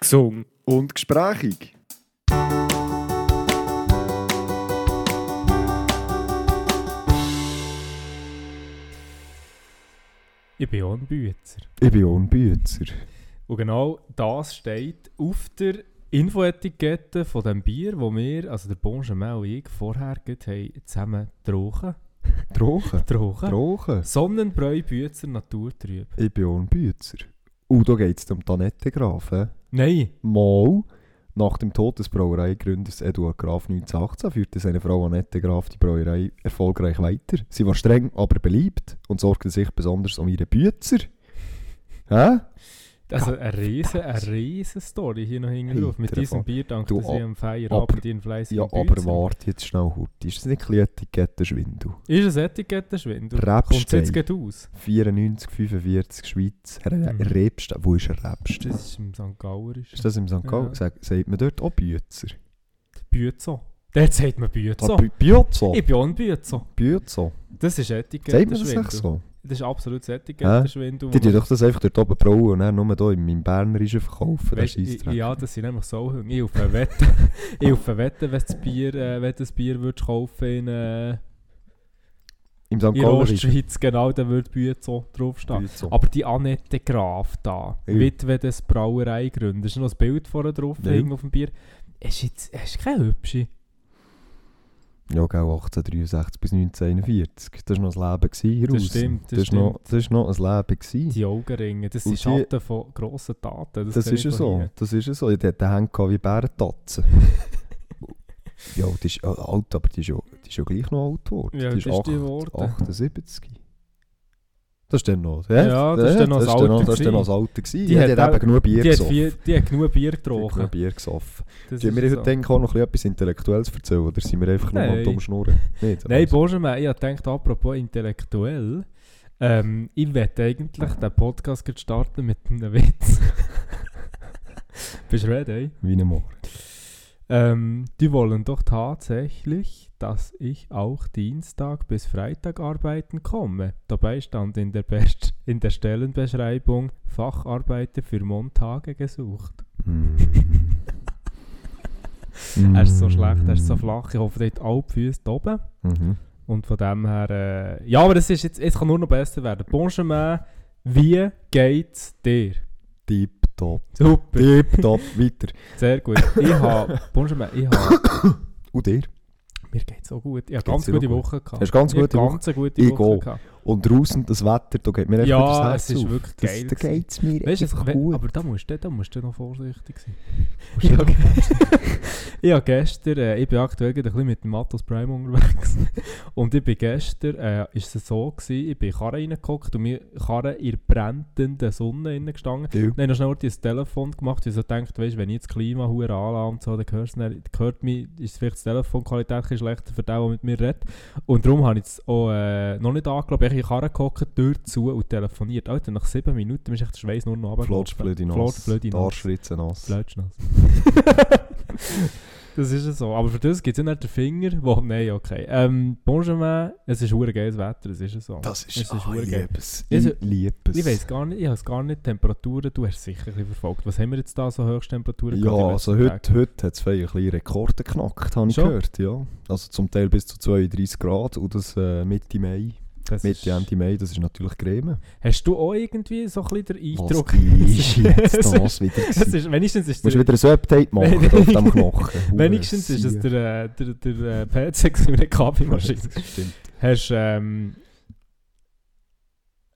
gesungen und gesprächig. Ich bin ein Büzer. Ich bin ein Büzer. Und genau das steht auf der Infoetikette von dem Bier, wo wir, also der Benjamin und ich, vorher haben zusammen getrunken. Drogen. Getrunken. Drogen. Sonnenbräu Büzer Naturtrüb. Ich bin ein Büzer. Und da geht es um die Annette Graf. hä? Nein, Mal, nach dem Tod des Brauereigründers Eduard Graf 1918 führte seine Frau Annette Graf die Brauerei erfolgreich weiter. Sie war streng, aber beliebt und sorgte sich besonders um ihre Büzer. Hä? Also eine riesen, eine riesen Story hier noch hinten drauf. Mit diesem davon. Bier dankt Du, sie am Feierabend ihren fleißigen Ja, aber warte jetzt schnell, Hurti. Ist das nicht ein Etikettenschwindel? Ist es Etikettenschwindel? Kommt es jetzt gerade aus? 94, 45, Schweiz. Mhm. Rebstein. Wo ist Rebstein? Das ist im St. Gauerisch. Ist das im St. Gallen? Ja. Sag- Sagt man dort auch Büzer? Büzo. Dort sagt man. Ah, Bü- Büzo? Ich bin auch ein Büzo. Büzo? Das ist Sagt man das Etikettenschwindel. echt so? Das ist absolut Etikettenschwindel. Die tun doch das einfach dort oben brauen und dann nur hier im, im Bernerischen verkaufen. Das Weißt, i- Scheissdreck. ja, das sind nämlich so. Ich auf eine Wette, ich auf eine Wette, wenn das Bier, äh, wenn das Bier würdest kaufen in, äh, Im St. in Gallen Ostschweiz, genau, dann würde Büzo draufstehen. Büzo. Aber die Annette Graf da, Ja. Witwe des Brauereigründers, ist noch ein Bild vorne drauf Ja. auf dem Bier. Ist jetzt, ist keine hübsche. Ja, gell, 1863 bis 1941. Das war noch ein Leben hier Das raus. stimmt, das das noch, stimmt. das ist noch ein Leben gewesen. Die Augenringe, das sind Schatten von grossen Taten. Das, Das ist ja so. hier. Das ist ja so. Die gehabt wie Bärentatzen. ja, die ist äh, alt, aber die ist, ja, die ist ja gleich noch alt geworden. Ja, die ist, das ist die acht- geworden. 78. Das ist dann noch. Ja, das ist dann noch das das Alter Das ist dann noch das. Alter gewesen. Die Ja, hat die hat auch- eben genug Bier Die hat, gesoffen. viel, die hat genug Bier hat getrunken. genug Bier gesoffen. Das Tun wir heute so. denken, auch noch etwas Intellektuelles erzählen? Oder sind wir einfach nur Nein. mal dumm schnurren? Nicht, Nein, also. Benjamin, ich habe gedacht, apropos intellektuell, ähm, ich werde eigentlich den Podcast starten mit einem Witz. Bist du ready? Wie ein Moor. Ähm, die wollen doch tatsächlich, dass ich auch Dienstag bis Freitag arbeiten komme. Dabei stand in der, Best in der Stellenbeschreibung Facharbeiter für Montage gesucht. Mm. Er ist so schlecht, er ist so flach. Ich hoffe, dort alle die Füße oben. Mhm. Und von dem her, äh, ja, aber es, ist jetzt, es kann nur noch besser werden. Benjamin, wie geht's dir? Tipptopp. Super, Tipptopp. Weiter. sehr gut. Ich habe, Benjamin, ich habe, Und dir? mir geht's so gut. Ich habe ganz gute auch gut? Woche gehabt. Hast ganz gute Woche? ganz gute Woche auch. gehabt. Und draußen das Wetter, da geht mir echt Ja, das Herz es ist auf. wirklich das, geil Da geht es mir Weißt einfach gut. aber da musst, du, da musst du noch vorsichtig sein. Ich habe habe gestern, äh, ich bin aktuell gerade ein bisschen mit dem Matos Prime unterwegs. und ich bin gestern, äh, ist es so gewesen, ich bin in die Karre reingeguckt und mir Karre in der brennenden Sonne gestanden. Ja. Dann habe ich schnell das Telefon gemacht, weil ich so gedacht, weißt, wenn ich jetzt das Klima hure anlasse und so, dann hörst du nicht- hört mich, ist vielleicht die Telefonqualität ein bisschen schlechter für den, der mit mir redet. Und darum habe ich es auch äh, noch nicht angeglaubt. Ich habe in die Karre geguckt, Tür zu und telefoniert. Alter, nach sieben Minuten ist echt der Schweiß nur noch Flotsch, runtergelaufen. blöde Flotsch, Nass. blöde Nass. Arschritze nass. Fletschnass. das ist ja so. Aber für das gibt es ja nicht den Finger, wo... Nein, okay. Ähm, Benjamin, es ist hure geiles Wetter, es ist ja so. Das ist, Es ist ah, hure ich geil. liebe es. Also, Ich liebe es. Ich weiß gar nicht, ich habe es gar nicht, Temperaturen, du hast es sicher ein verfolgt. Was haben wir jetzt da so Höchsttemperaturen Ja, also heute, heute hat es ein bisschen Rekorde geknackt, habe ich gehört. Ja. Also zum Teil bis zu 32 Grad und das äh, Mitte Mai. Das Mitte, Ende Mai, das ist natürlich Creme. Hast du auch irgendwie so ein bisschen den Eindruck... Was ist jetzt das wieder gewesen? ist, wenigstens ist Musst du der, wieder ein Update machen auf dem Knochen. wenigstens ist es der, äh, der, der, PC gewesen mit der Kaffeemaschine. Das stimmt. Hast, ähm,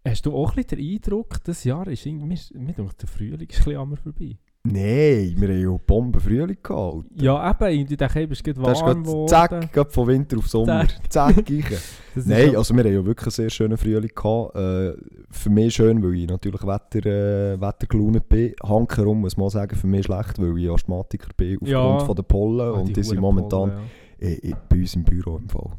hast du auch ein bisschen den Eindruck, das Jahr ist irgendwie, mir, denkt, der Frühling ist ein bisschen vorbei. Nein, wir haben ja Bombenfrühling gehabt. Ja, eben, ich dachte, es geht Das ist warm gerade geworden. zack, von Winter auf Sommer. Zack, ich. Nein, ja- also wir haben ja wirklich einen sehr schönen Frühling gehabt. Äh, für mich schön, weil ich natürlich Wetter, äh, wettergelaunt bin. Hankerum muss man sagen, für mich schlecht, weil ich Asthmatiker bin aufgrund Ja. von der Pollen. Ah, und die sind momentan ja. äh, äh, bei uns im Büro im Fall.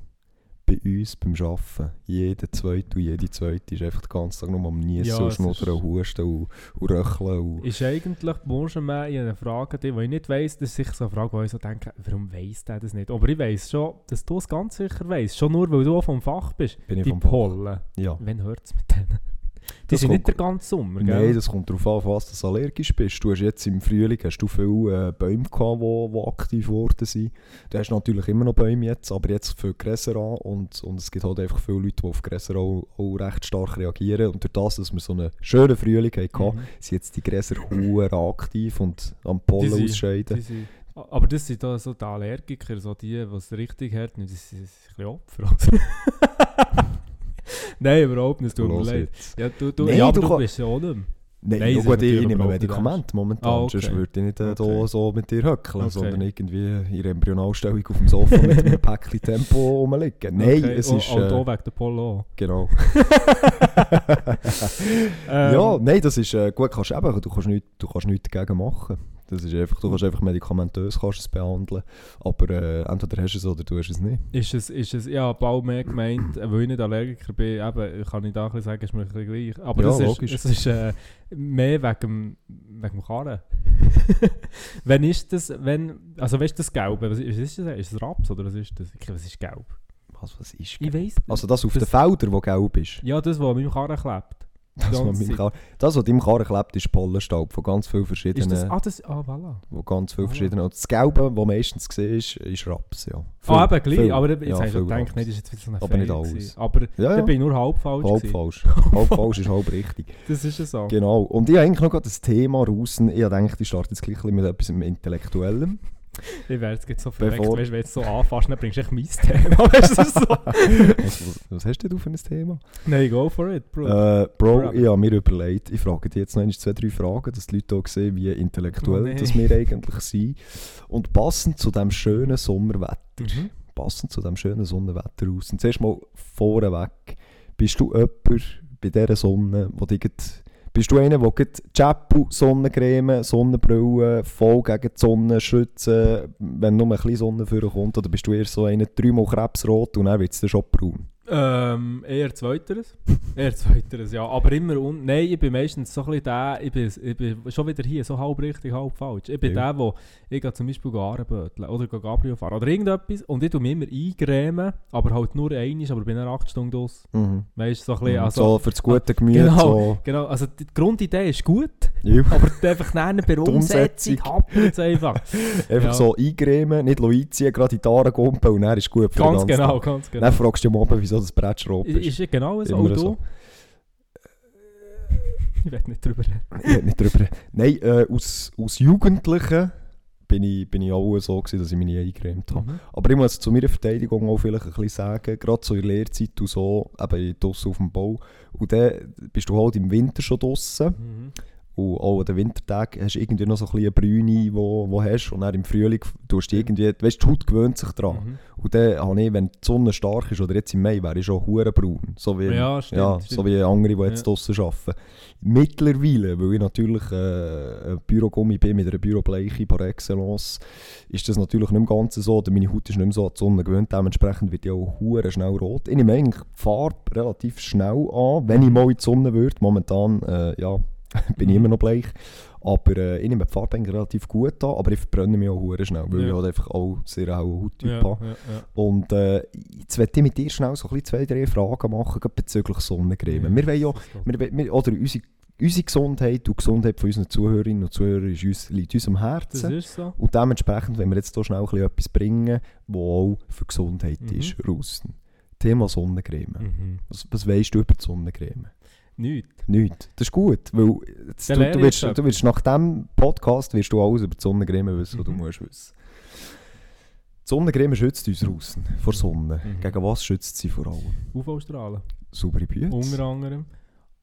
Bei uns beim Arbeiten. Jeder zweite und jede zweite ist einfach den ganzen Tag nur am Niesen Ja, und Schnuddern und Husten und, und Röcheln. Und Ist eigentlich Benjamin in eine Frage, die, die ich nicht weiss, das ist sicher so eine Frage, wo ich so denke, warum weiss der das nicht? Aber ich weiss schon, dass du es ganz sicher weiss. Schon nur, weil du vom Fach bist. bin ich Die vom Fach. Pollen. Ja. Wann hört es mit denen? Die Das sind nicht der ganze Sommer, gell? Nein, das kommt darauf an, was du allergisch bist. Du hast jetzt im Frühling hast du viele äh, Bäume gehabt, die, die aktiv geworden sind. Du hast natürlich immer noch Bäume jetzt, aber jetzt für Gräser an und, und es gibt halt einfach viele Leute, die auf Gräser auch, auch recht stark reagieren und durch das, dass wir so einen schönen Frühling hatten, Mhm. sind jetzt die Gräser aktiv und am Pollen Die ausscheiden. Die aber das sind da so die Allergiker, so die, die es richtig hart nehmen, die sind ein bisschen Opfer. Nein, überhaupt nicht, es tut mir leid. Ja, du, du, Nein, ja, du du, bist ja auch nicht mehr. Nein, Nein, gut, ich, ich nehme Medikamente momentan, Ah, okay. sonst würde ich nicht äh, Okay. so mit dir höckeln, Okay. sondern irgendwie in der Embryonalstellung auf dem Sofa mit einem Päckchen Tempo rumliegen. Nein, es und, ist... Und Äh, auch wegen der Polo. genau. Ähm, ja, nein, das ist äh, gut, kannst eben, du kannst nichts, du kannst nichts dagegen machen. Das ist einfach, du kannst einfach medikamentös kannst es behandeln, aber äh, entweder hast du es oder du hast es nicht. Ist es, ist es, ja, bald mehr gemeint, äh, weil ich nicht Allergiker bin, eben, kann ich da ein bisschen sagen, ist mir ein bisschen gleich. Aber Ja, das ist, logisch. es ist äh, mehr wegen wegen dem Karren. wenn ist das, wenn, also weißt du das Gelbe, was, ist das? Ist es Raps oder was ist das? Ich, was ist Gelb? Was, was ist Ich weiss Also das auf Das- den Feldern, wo gelb ist. Ja, das, was an meinem Karren klebt. Das, was, ganze meinem Zeit. Kar das, was deinem Karren klebt, ist Pollenstaub von ganz vielen Ist verschiedenen... das, ah, das, ah, voilà. wo ganz viele Ah. verschiedene... Und das Gelbe, das meistens gesehen ist, ist Raps, ja. Ah, Viel- eben gleich, viel- aber jetzt ja, habe ich gedacht, das ist jetzt wieder so eine Aber nicht alles. gewesen. Aber Ja, ja. bin ich nur halb falsch Halb falsch. halb falsch ist halb richtig. Das ist ja so. Genau. Und ich habe eigentlich noch gerade das Thema raus. Ich habe gedacht, ich starte jetzt gleich ein bisschen mit etwas Intellektuellem. Ich wäre jetzt so Bevor- weißt, wenn du jetzt so anfasst, dann bringst du echt mein Thema. Weißt du so? was, hast denn du für ein Thema? Nein, go for it, Bro. Äh, Bro, ich habe mir überlegt, ich frage dich jetzt noch zwei, drei Fragen, dass die Leute auch sehen, wie intellektuell Oh, nee. das wir eigentlich sind. Und passend zu diesem schönen Sommerwetter, Mhm. passend zu diesem schönen Sonnenwetter aus. Und zuerst mal vorneweg, bist du jemand bei dieser Sonne, wo dich bist du einer, der Chapu, Sonnencreme, Sonnenbrille, voll gegen die Sonne schützen, wenn nur ein bisschen Sonne vorkommt, oder bist du eher so einer, dreimal krebsrot und dann wird es schon braun? Ähm, eher zweiteres. eher zweiteres, ja. Aber immer un Nein, ich bin meistens so ein bisschen der, ich bin, ich bin schon wieder hier, so halb richtig, halb falsch. Ich bin Ja. der, wo ich gehe zum Beispiel Arenböteln oder Gabriel fahren oder irgendetwas und ich tue mich immer eingrämen, aber halt nur einmal, aber bin dann acht Stunden draus. Mhm. Weißt du, so ein bisschen, also... so für das gute Gemüse. Genau. So. Genau, also die Grundidee ist gut, Ja. aber einfach dann bei der Umsetzung hapert es einfach. Einfach Ja. so eingremen, nicht einziehen, gerade in die gumpen und dann ist gut für ganz genau, ganz genau. Dann fragst du dich am Abend, wieso das Brett Ist, ist. ja genau so, so. Ich werde nicht drüber reden. Ich nicht drüber. Nein, äh, aus, aus Jugendlichen bin ich, bin ich auch so gewesen, dass ich mich nie eingecremt habe. Mhm. Aber ich muss zu meiner Verteidigung auch vielleicht ein bisschen sagen, gerade so in der Lehrzeit und so, eben draussen auf dem Bau, und dann bist du halt im Winter schon draussen Mhm. Und auch an den Wintertagen hast du irgendwie noch so ein bisschen eine Brüne, wo, wo hast und dann im Frühling tust du irgendwie, weißt die Haut gewöhnt sich dran. Mhm. Und dann habe ich, wenn die Sonne stark ist, oder jetzt im Mai, wäre ich schon hure braun. So wie, Ja, stimmt, ja, stimmt. so wie andere, die jetzt Ja. draussen arbeiten. Mittlerweile, weil ich natürlich äh, ein Bürogummi bin mit einer Bürobleiche par excellence, ist das natürlich nicht mehr ganz so, oder meine Haut ist nicht mehr so an die Sonne gewöhnt, dementsprechend wird die auch hure schnell rot. Ich nehme eigentlich die Farbe relativ schnell an, wenn ich mal in die Sonne würde. Momentan, äh, ja, bin ich Mhm. immer noch bleich. Aber äh, ich nehme die Farbe relativ gut an, aber ich verbrenne mich auch hure schnell, weil Ja. ich halt einfach auch sehr hellen Hauttyp Ja, habe. ja. Und äh, jetzt möchte ich mit dir schnell so ein bisschen zwei, drei Fragen machen, bezüglich Sonnencreme. Wir wollen ja, wir, wir, oder unsere, unsere Gesundheit und die Gesundheit von unseren Zuhörerinnen und Zuhörern ist uns, liegt uns am Herzen. so. Und dementsprechend wollen wir jetzt hier schnell ein bisschen etwas bringen, was auch für Gesundheit Mhm. ist, draussen. Thema Sonnencreme. Mhm. Was, was weißt du über die Sonnencreme? Nichts. Nichts. Das ist gut, weil jetzt, du, du, wirst, du wirst nach diesem Podcast wirst du alles über die Sonnencreme wissen, was du Mhm. musst wissen. Die Sonnencreme schützt uns draussen vor Sonne. Mhm. Gegen was schützt sie vor allem? UV-Strahlen. Saubere Büte. Unter anderem.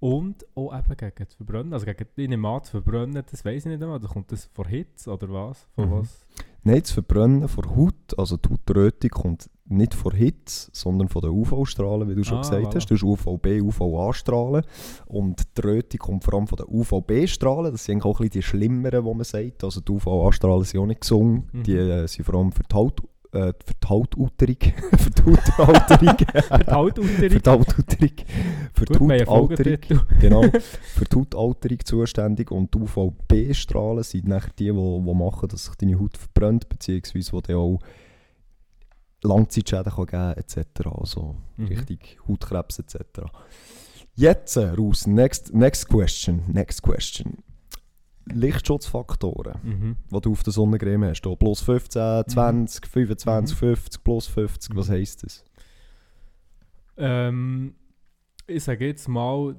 Und auch eben gegen das Verbrennen. Also gegen die zu verbrennen, das weiß ich nicht einmal. Da kommt das von Hitze oder was? Von Mhm. was? Nein, das Verbrennen von Haut, also die Hautrötung, kommt nicht von Hitze, sondern von den UV-Strahlen, wie du schon Ah, gesagt voilà. hast. Du hast UVB, UVA-Strahlen. Und die Rötung kommt vor allem von den UVB-Strahlen. Das sind auch ein bisschen die schlimmeren, die man sagt. Also die UVA-Strahlen sind auch nicht gesund. Mhm. Die äh, sind vor allem für die Haut, äh, für die Hautalterung. für die Hautalterung. Für die Hautalterung. für die Hautalterung. Für die genau, für die Hautalterung zuständig und die UVB-Strahlen sind nachher die, die, die machen, dass sich deine Haut verbrennt, beziehungsweise die auch Langzeitschäden kann geben etc. Also Mhm. richtig Hautkrebs etc. Jetzt, äh, raus, next, next question, next question. Lichtschutzfaktoren, Mhm. die du auf der Sonnencreme hast. Da plus 15, 20, 25, Mhm. 50, plus 50, was Mhm. heisst das? Ähm, ich sage jetzt mal,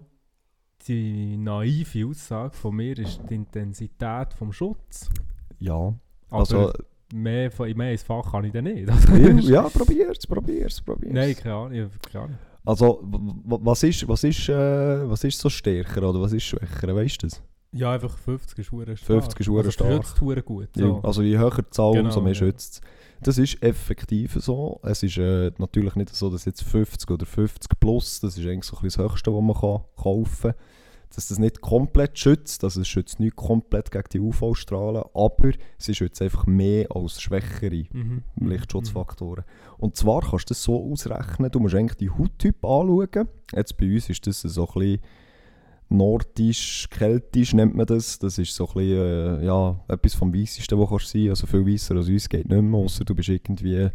die naive Aussage von mir ist die Intensität vom Schutz. Ja, Aber also, mehr, von, mehr ins Fach kann ich dann nicht. ja, probier's, probier's, probier's. Nein, keine Ahnung. Keine Ahnung. Also, was ist, was ist, äh, was ist so stärker oder was ist schwächer, weißt du das? Ja, einfach 50 ist stark. 50 ist also stark. schützt gut. So. Also je höher die Zahl, Genau, umso mehr ja. schützt es. Das ist effektiv so. Es ist äh, natürlich nicht so, dass jetzt 50 oder 50 plus, das ist eigentlich so ein bisschen das Höchste, was man kann kaufen kann. Dass das nicht komplett schützt, also es schützt nicht komplett gegen die UV-Strahlen, aber sie schützt einfach mehr als schwächere Mhm. Lichtschutzfaktoren. Und zwar kannst du das so ausrechnen, du musst eigentlich die Hauttyp anschauen. Jetzt bei uns ist das so ein bisschen nordisch, keltisch nennt man das. Das ist so ein bisschen, äh, ja, etwas vom Weissesten, was kannst sein. Also viel weisser als uns geht nicht mehr, außer du bist irgendwie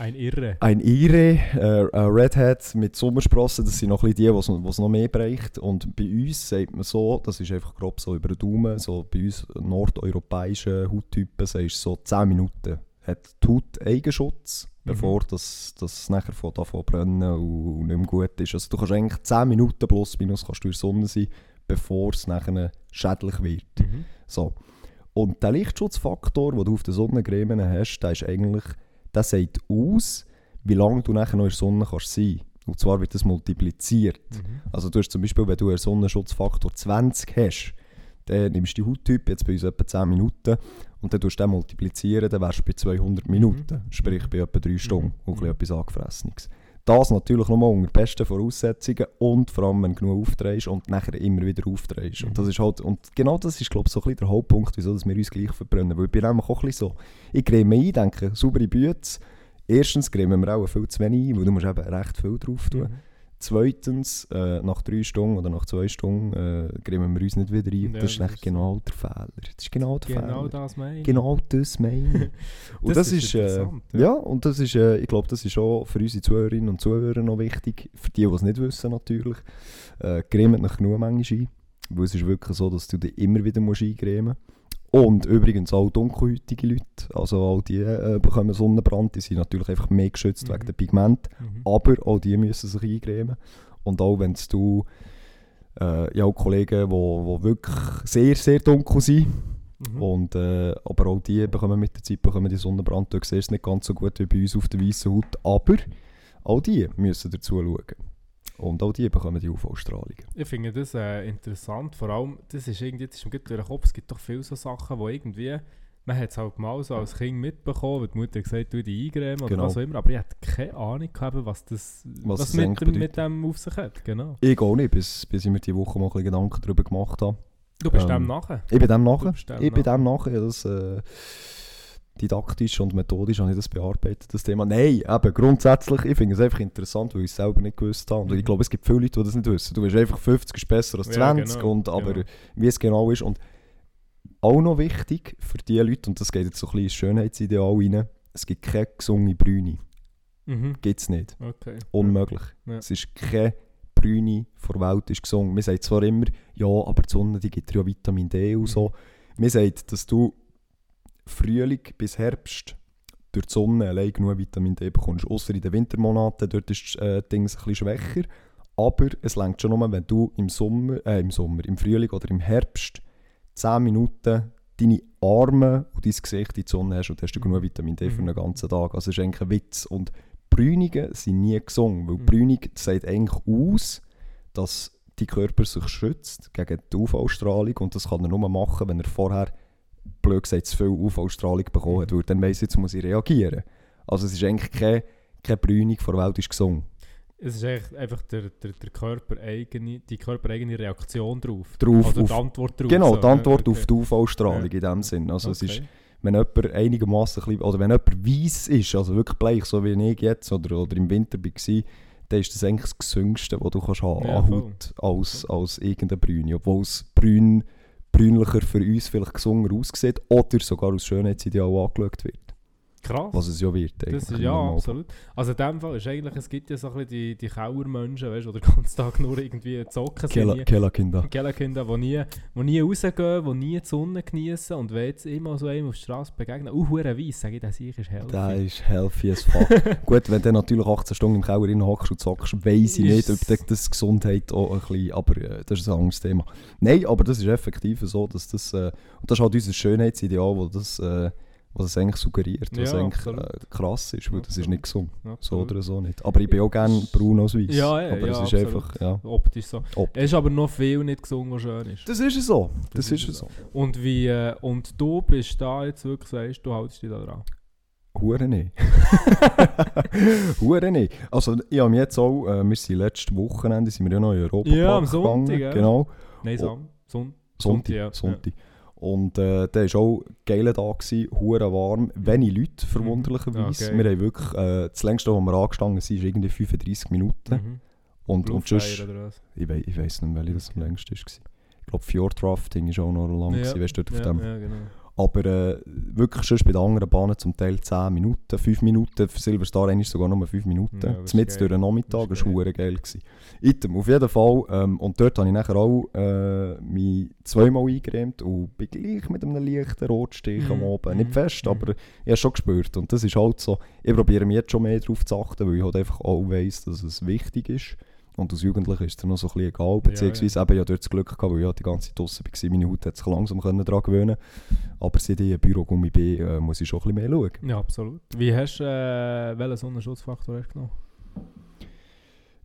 Ein Irre. ein Ire, äh, ein Redhead mit Sommersprossen, das sind noch ein bisschen die, die es noch mehr bereicht. Und bei uns sagt man so, das ist einfach grob so über den Daumen, so bei uns nordeuropäischen Hauttypen, sagst du so 10 Minuten hat die Haut Eigenschutz, Mhm. bevor das, das nachher von davon brennen und nicht mehr gut ist. Also du kannst eigentlich 10 Minuten plus minus kannst du in der Sonne sein, bevor es nachher schädlich wird. Mhm. So. Und der Lichtschutzfaktor, den du auf den Sonnencreme hast, der ist eigentlich, der sagt aus, wie lange du nachher noch in der Sonne kannst sein. Und zwar wird das multipliziert. Mhm. Also du hast zum Beispiel, wenn du einen Sonnenschutzfaktor 20 hast, dann nimmst du die Hauttyp, jetzt bei uns etwa 10 Minuten, und dann tust du den multiplizieren, dann wärst du bei 200 Minuten, sprich bei etwa 3 Stunden, und ein bisschen Mhm. etwas Angefressenes. Das natürlich nochmal unter besten Voraussetzungen und vor allem, wenn du genug aufdrehst und nachher immer wieder aufdrehst. Und, halt, und genau das ist, glaube ich, so ein bisschen der Hauptpunkt, wieso wir uns gleich verbrennen. Weil ich bin nämlich auch ein bisschen so, ich creme ein, denke, saubere Bütze. Erstens cremen wir auch viel zu wenig ein, weil du musst eben recht viel drauf tun. Mhm. Zweitens, äh, nach drei Stunden oder nach zwei Stunden äh, cremen wir uns nicht wieder ein. Ja, das ist echt genau der Fehler. Das ist genau der Genau Fehler. das meine. Genau das meine ich. Und das, Das ist, ist äh, ja. ja. und das ist, äh, ich glaube, das ist auch für unsere Zuhörerinnen und Zuhörer noch wichtig. Für die, die es nicht wissen natürlich. Äh, cremet nach genug manchmal ein. Weil es ist wirklich so, dass du dich immer wieder musst eincremen musst. Und übrigens auch dunkelhäutige Leute, also all die äh, bekommen Sonnenbrand, die sind natürlich einfach mehr geschützt Mhm. wegen der Pigment. Mhm. Aber auch die müssen sich eingremen. Und auch wenn du äh, ja, auch Kollegen, die wo, wo wirklich sehr, sehr dunkel sind, Mhm. und, äh, aber auch die bekommen mit der Zeit bekommen die Sonnenbrand. Du siehst es nicht ganz so gut wie bei uns auf der weißen Haut, aber auch die müssen dazu schauen. Und auch die bekommen die UV-Strahlung. Ich finde das äh, interessant, vor allem, das ist irgendwie, das ist mir durch den Kopf, es gibt doch viele so Sachen, wo irgendwie, man hat es halt mal so als Kind mitbekommen, weil die Mutter gesagt hat, du die eingremen oder Genau. was auch immer, aber ich hatte keine Ahnung gehabt, was das Was was mit, dem, mit dem auf sich hat, genau. Ich auch nicht, bis, bis ich mir diese Woche mal ein bisschen Gedanken darüber gemacht habe. Du bist Ähm, dem nachher. Ich bin dem nachher. Ich bin dem nachher. Ja, das, äh, didaktisch und methodisch habe ich das bearbeitet, das Thema. Nein, eben grundsätzlich, ich finde es einfach interessant, weil ich es selber nicht gewusst habe. Und ich Mhm. glaube, es gibt viele Leute, die das nicht wissen. Du bist einfach 50 ist besser als Ja, 20, genau, und, aber genau. wie es genau ist. Und auch noch wichtig für die Leute, und das geht jetzt so ein bisschen ins Schönheitsideal rein, es gibt keine gesunde Brüne. Mhm. Gibt es nicht. Okay. Unmöglich. Ja. Es ist keine Brüne vor der Welt ist gesund. Man sagt zwar immer, ja, aber die Sonne die gibt dir ja Vitamin D und so. Man sagt, dass du Frühling bis Herbst durch die Sonne allein genug Vitamin D bekommst. Außer in den Wintermonaten, dort ist das äh, Ding ein bisschen schwächer. Aber es längt schon nur, wenn du im Sommer, äh, im Sommer, im Frühling oder im Herbst 10 Minuten deine Arme und dein Gesicht in die Sonne hast und hast du genug Vitamin D für Mhm. einen ganzen Tag. Also es ist eigentlich ein Witz. Und Brünungen sind nie gesungen, weil Mhm. Brünung sagt eigentlich aus, dass die Körper sich schützt gegen die UV-Strahlung und das kann er nur machen, wenn er vorher, blöd gesagt, zu viel UV-Strahlung bekommen hat, weil dann weiss, jetzt muss ich reagieren. Also es ist eigentlich keine, keine Brünung vor der Welt ist gesungen. Es ist eigentlich einfach der, der, der Körper eigene, die körpereigene Reaktion drauf. Drauf, auf, die Antwort drauf. genau, so, die Antwort ja, auf die UV-Strahlung Ja. in dem Sinn. Also es ist, Okay. wenn jemand einigermaßen, oder wenn jemand weiss ist, also wirklich bleich, so wie ich jetzt oder, oder im Winter war, dann ist das eigentlich das Gesüngste, was du kannst haben Ja, an. Haut als, als irgendeine Brüne. Obwohl es brün, brünlicher für uns vielleicht gesunder aussieht oder sogar als Schönheitsideal angeschaut wird. Krass. Was es ja wird. Das ist, ja, absolut. Also in dem Fall ist eigentlich, es gibt ja so ein bisschen die, die Kauermenschen, weißt du, die den ganzen Tag nur irgendwie zocken sind. Kela-Kinder. Kellerkinder, die nie, die nie rausgehen, die nie die Sonne genießen und wenn jetzt immer so einem auf der Straße begegnen, uh, hure weiss, sage ich, das ich ist healthy. Der ist healthy as fuck. Gut, wenn du natürlich 18 Stunden im Keller drin hockst und zockst, weiss ich nicht, ob das Gesundheit auch ein bisschen, aber äh, das ist ein anderes Thema. Nein, aber das ist effektiv so, dass das, äh, und das ist halt unser Schönheitsideal, wo das, äh, was es eigentlich suggeriert, was Ja, eigentlich absolut. äh, krass ist, weil das ist Absolut. nicht gesund, so Absolut. oder so nicht. Aber ich bin auch gerne braun als weiß. Ja, ja, aber ja, es ist absolut. einfach, ja. Optisch so. Ob. Es ist aber noch viel nicht gesungen, was schön ist. Das ist es so, das, Das ist ist es so. Und, wie, äh, und du bist da jetzt wirklich, sagst, du haltest dich da dran. Hure nicht. Hure nicht. Also ich habe jetzt auch, äh, wir sind letztes Wochenende, sind wir ja noch in Europa Ja, am Sonntag, gegangen. ja. Genau. Nein, Oh. Sam. Son Sonntag. ja. Sonntag. Und äh, der war auch ein geiler Tag, gewesen, hure warm, wenig Leute, verwunderlicherweise. Mhm. Ah, geil. wir haben wirklich, äh, das längste, wo wir angestanden sind, ist irgendwie 35 Minuten. Mhm. Und, und Bluefire sonst, ich, wei ich weiss nicht, welche das am längsten war. Ich glaube, Fjordrafting war auch noch lang, Ja, weißt du, dort auf ja, dem. ja, genau. Aber äh, wirklich sonst bei den anderen Bahnen zum Teil 10 Minuten, 5 Minuten, für Silverstar eigentlich sogar nur 5 Minuten. Ja, das geil. durch den Nachmittag, Das war geil. Gewesen. Item, auf jeden Fall. Ähm, und dort habe ich nachher auch äh, mich zweimal eingeräumt und bin gleich mit einem leichten Rotstich am Mhm, Oben. mhm, Nicht fest, mhm. aber ich habe es schon gespürt. Und das ist halt so, ich probiere mich jetzt schon mehr darauf zu achten, weil ich halt einfach auch weiss, dass es wichtig ist. Und als Jugendlicher ist es noch so ein bisschen egal, beziehungsweise eben, ich hatte dort das Glück gehabt, weil ich die ganze Zeit draussen war, meine Haut hat sich langsam können daran gewöhnen Aber seit ich im Bürogummi bin, äh, muss ich schon ein bisschen mehr schauen. Ja, absolut. Wie hast du, äh, welchen Sonnenschutzfaktor hast du genommen?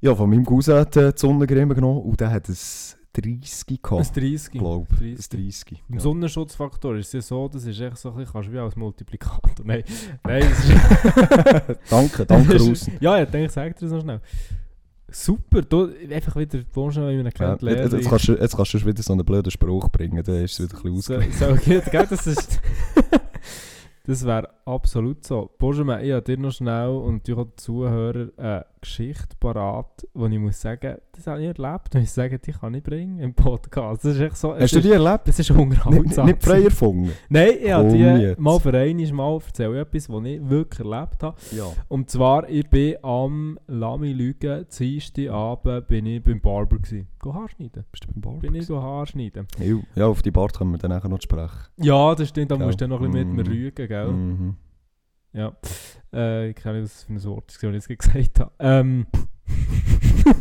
Ja, von meinem Cousin hat äh, die Sonnencreme genommen und der hat ein 30 Ein gehabt, 30. glaube ich. Ein 30. 30. Im Ja. Sonnenschutzfaktor ist es ja so, das ist echt so ein bisschen, kannst du wie als Multiplikator. Nein, nein, das ist... danke, danke ist- Ja, ich denke, ich sage dir das noch schnell. Super, du, einfach wieder, Bonjour, wie man ihn Ja, jetzt, jetzt, kannst du, jetzt kannst du wieder so einen blöden Spruch bringen, dann ist es wieder ein bisschen So, so gell, das ist... das wäre absolut so. Benjamin, ich habe dir noch schnell und du die Zuhörer eine Geschichte parat, wo ich muss sagen, das habe ich erlebt und ich sage, die kann ich bringen im Podcast. Das ist echt so... Hast du die erlebt? Das ist Nicht, unterhaltsam. nicht frei erfunden? Nein, ich habe die jetzt. mal für einmal mal erzähle ich etwas, was ich wirklich erlebt habe. Ja. Und zwar, ich bin am Lami Lügen, dienstag Abend, bin ich beim Barber gewesen. Haarschneiden. Bist du beim Barber? Bin ich Haarschneiden. Ja, Ja, auf die Bart können wir dann nachher noch sprechen. Ja, das stimmt, da Ja. musst du dann noch ein bisschen mit mir Mhm. rügen, gell? Mhm. Ja. Äh, ich kenne nicht, was das für ein Wort ist, das ich jetzt gesagt habe. Ähm.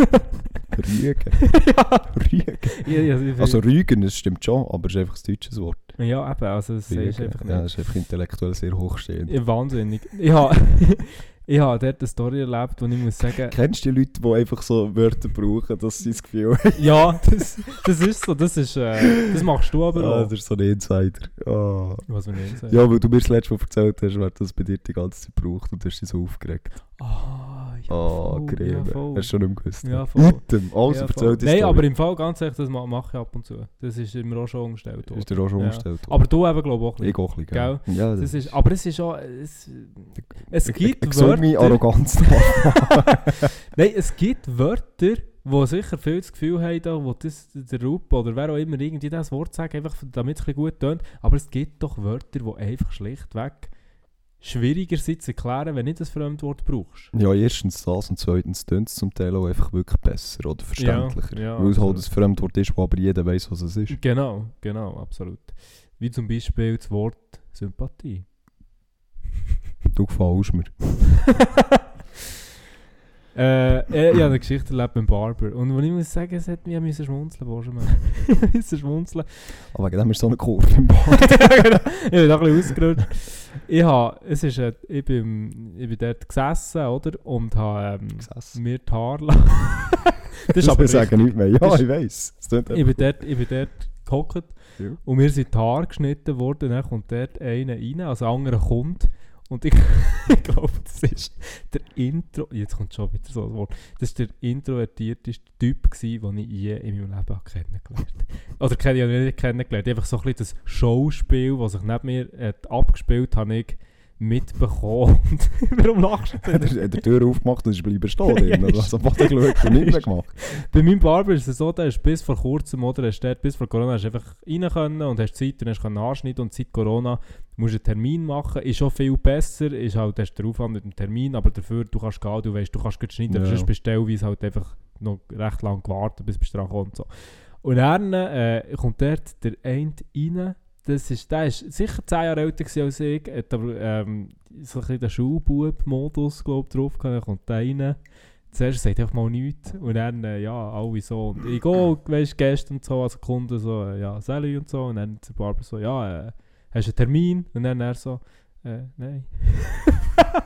Rügen. ja. Rügen. Ja, ja, Also Rügen, das stimmt schon, aber es ist einfach ein deutsches Wort. ja, eben, also es ist einfach Ja, nicht. das ist einfach intellektuell sehr hochstehend. Ja, wahnsinnig. Habe ich habe dort eine Story erlebt, wo ich muss sagen, Kennst du die Leute, die einfach so Wörter brauchen, dass sie das Gefühl haben, ja, das, das ist so, das ist, äh, das machst du aber ah, auch. das ist so ein Insider. Ah. Was wir nicht sagen. Ja, weil du mir das letzte Mal erzählt hast, wer das bei dir die ganze Zeit braucht und du hast dich so aufgeregt. Ah, ja, Ah, voll, Grebe. ja, voll. Hast du schon nicht gewusst? Ja, voll. Item, also Ja, voll. erzähl die Nein, Story. aber im Fall ganz ehrlich, das ma- mache ich ab und zu. Das ist mir auch schon umgestellt worden. Ist dir auch schon Ja. umgestellt worden? Aber du eben, glaube ich, auch ein Ich auch ein bisschen, gell? Ja, Das ist, aber es ist auch, es, es Ich- gibt ich, ich Wörter, Arroganz nein, es gibt Wörter, wo sicher viel das Gefühl haben, da, wo das, der Rupp oder wer auch immer irgendwie das Wort sagt, einfach damit es ein bisschen gut tönt. Aber es gibt doch Wörter, die einfach schlichtweg schwieriger sind zu erklären, wenn du nicht das Fremdwort brauchst. Ja, erstens das und zweitens tönt es zum Teil auch einfach wirklich besser oder verständlicher. ja, weil es halt ein Fremdwort ist, wo aber jeder weiß, was es ist. Genau, genau, absolut. Wie zum Beispiel das Wort Sympathie. Du gefällst mir. Äh, äh, ich habe eine Geschichte erlebt beim Barber. Und wo ich muss sagen, es hat mich ein bisschen schmunzeln müssen. Ich musste schmunzeln. Aber wegen dem ist so eine Kurve im Bad. genau. Ich bin da ein bisschen ausgerutscht. Ich, habe, es ist, ich, bin, ich bin dort gesessen, oder? Und habe ähm, Gesessen. mir die Haare das ist aber sagen nicht mehr. Ja, ist- ich tönt ich bin dort, ich bin dort gehockt Ja. und mir sind die Haare geschnitten worden. Dann kommt dort einer rein, also ein anderer kommt. Und ich, glaube, das ist der Intro... Jetzt kommt schon wieder so ein Wort. Das war der introvertierteste Typ, den ich je in meinem Leben kennengelernt habe. Oder kenn- ich nicht kennengelernt. Einfach so ein bisschen das Schauspiel, das sich neben mir hat abgespielt habe mitbekommen. Warum lachst du Er denn? hat die Tür aufgemacht und ist bleiben stehen. drin. Also so Boden geschaut und nichts mehr gemacht. Bei meinem Barber ist es so, der ist bis vor kurzem, oder hast dort, bis vor Corona hast du einfach rein können und hast Zeit und hast können anschneiden und seit Corona musst du einen Termin machen. Ist schon viel besser, ist halt hast du den Aufwand mit dem Termin, aber dafür, du kannst gehen, du weißt, du kannst schneiden, Ja. sonst bestellweise halt einfach noch recht lang gewartet, bis du dran kommst und so. Und dann äh, kommt dort der eine rein, das ist, der ist sicher 10 Jahre älter als ich, hat aber ähm, so ein bisschen den Schulbub-Modus, glaube ich, drauf gehabt. Dann kommt der rein. Zuerst sagt er einfach mal nichts und dann, äh, ja, alle so. Und ich gehe, weißt Gäste und so, also Kunden so, äh, ja, Sally und so. Und dann der Barber so, ja, äh, hast du einen Termin? Und dann er so, äh, nein.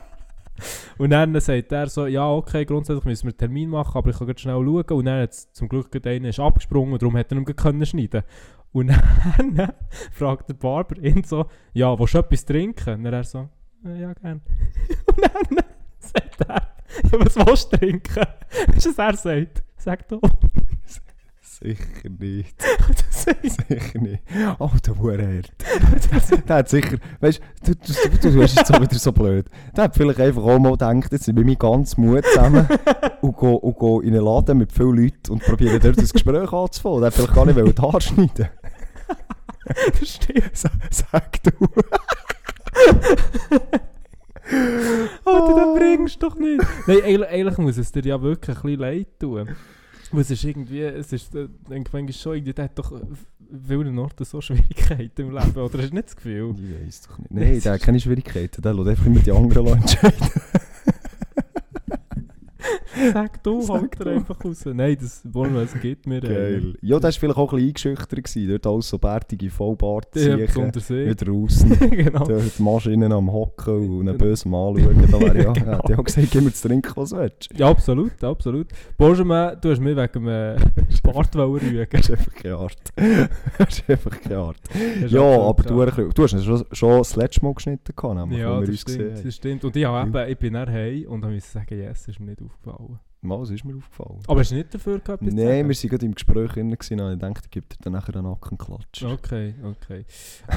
und dann sagt er so, ja, okay, grundsätzlich müssen wir einen Termin machen, aber ich kann ganz schnell schauen. Und dann hat zum Glück gerade einer ist abgesprungen, darum hat er können schneiden Und dann fragt der Barber ihn so, ja, willst du etwas trinken? Und er so, «Äh, ja, gern. Und dann sagt er, ja, was willst du trinken? Weißt du, was er sagt? Sag doch. Sicher nicht. Er, Sicher nicht. Oh, der Hurenherd. Der hat sicher, weißt du, du, du, du hast jetzt so wieder so blöd. Der hat vielleicht einfach auch mal gedacht, jetzt nehme ich meinen ganzen Mut zusammen und gehe, und gehe in einen Laden mit vielen Leuten und probiere dort das Gespräch anzufangen. Der hat vielleicht gar nicht die Haare schneiden. das stimmt. Sa- Sag du. Alter, den bringst du doch nicht. Nein, eigentlich, eigentlich muss es dir ja wirklich ein bisschen leid tun. Weil es ist irgendwie, es ist, äh, irgendwann irgendwie, der hat doch äh, vielen Orten so Schwierigkeiten im Leben, oder hast du nicht das Gefühl? Ich weiß doch nicht. Nein, der hat keine Schwierigkeiten. Der lässt einfach immer die anderen entscheiden. Sag du, Sag halt er einfach raus. Nein, das wollen wir, es geht mir. Geil. Ja, der war vielleicht auch ein bisschen eingeschüchtert. Gewesen. Dort alles so bärtige Vollbart ziehen. Wieder draußen. genau. Dort Maschinen am Hocken und einen bösen Mann anschauen. Da wäre ja, Genau. auch gesagt, gib mir zu trinken, was du willst. Ja, absolut, absolut. Benjamin, du hast mich wegen dem äh, Bart rügen. Das ist einfach keine Art. Das ist einfach keine Art. Das Ja, aber du, du hast schon, schon das letzte Mal geschnitten, nämlich, Ja, das stimmt, das stimmt. Und ich, habe eben, ich bin dann heim und habe sagen, yes, ist mir nicht aufgefallen. Mal, das ist mir aufgefallen. Aber hast du nicht dafür gehabt, Nein, wir waren gerade im Gespräch drin und ich dachte, ich gebe dir dann nachher einen Nackenklatsch. Okay, okay.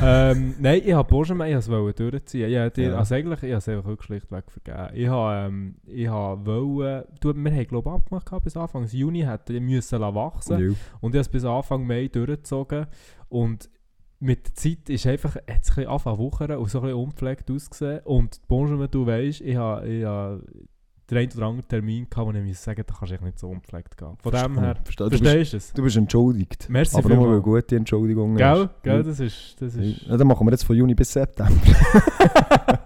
ähm, nein, ich habe Benjamin, ich wollte es durchziehen. Ich habe Ja. also eigentlich, ich habe es einfach wirklich schlichtweg vergeben. Ich habe, ähm, ich habe wollen, du, wir haben glaube ich abgemacht gehabt, bis Anfang Juni, hätte ich müssen wachsen Ja. und ich habe es bis Anfang Mai durchgezogen und mit der Zeit ist einfach, hat es ein bisschen angefangen und so ein bisschen unpflegt ausgesehen und Benjamin, du weißt, ich habe, ich habe den einen oder anderen Termin gehabt, wo ich musste sagen, da kannst du nicht so unpflegt gehen. Von dem her, bist, verstehst du es? du bist entschuldigt. Merci aber nur weil gute Entschuldigung Gell, ist. gell, das ist, das ist... Ja, dann machen wir jetzt von Juni bis September.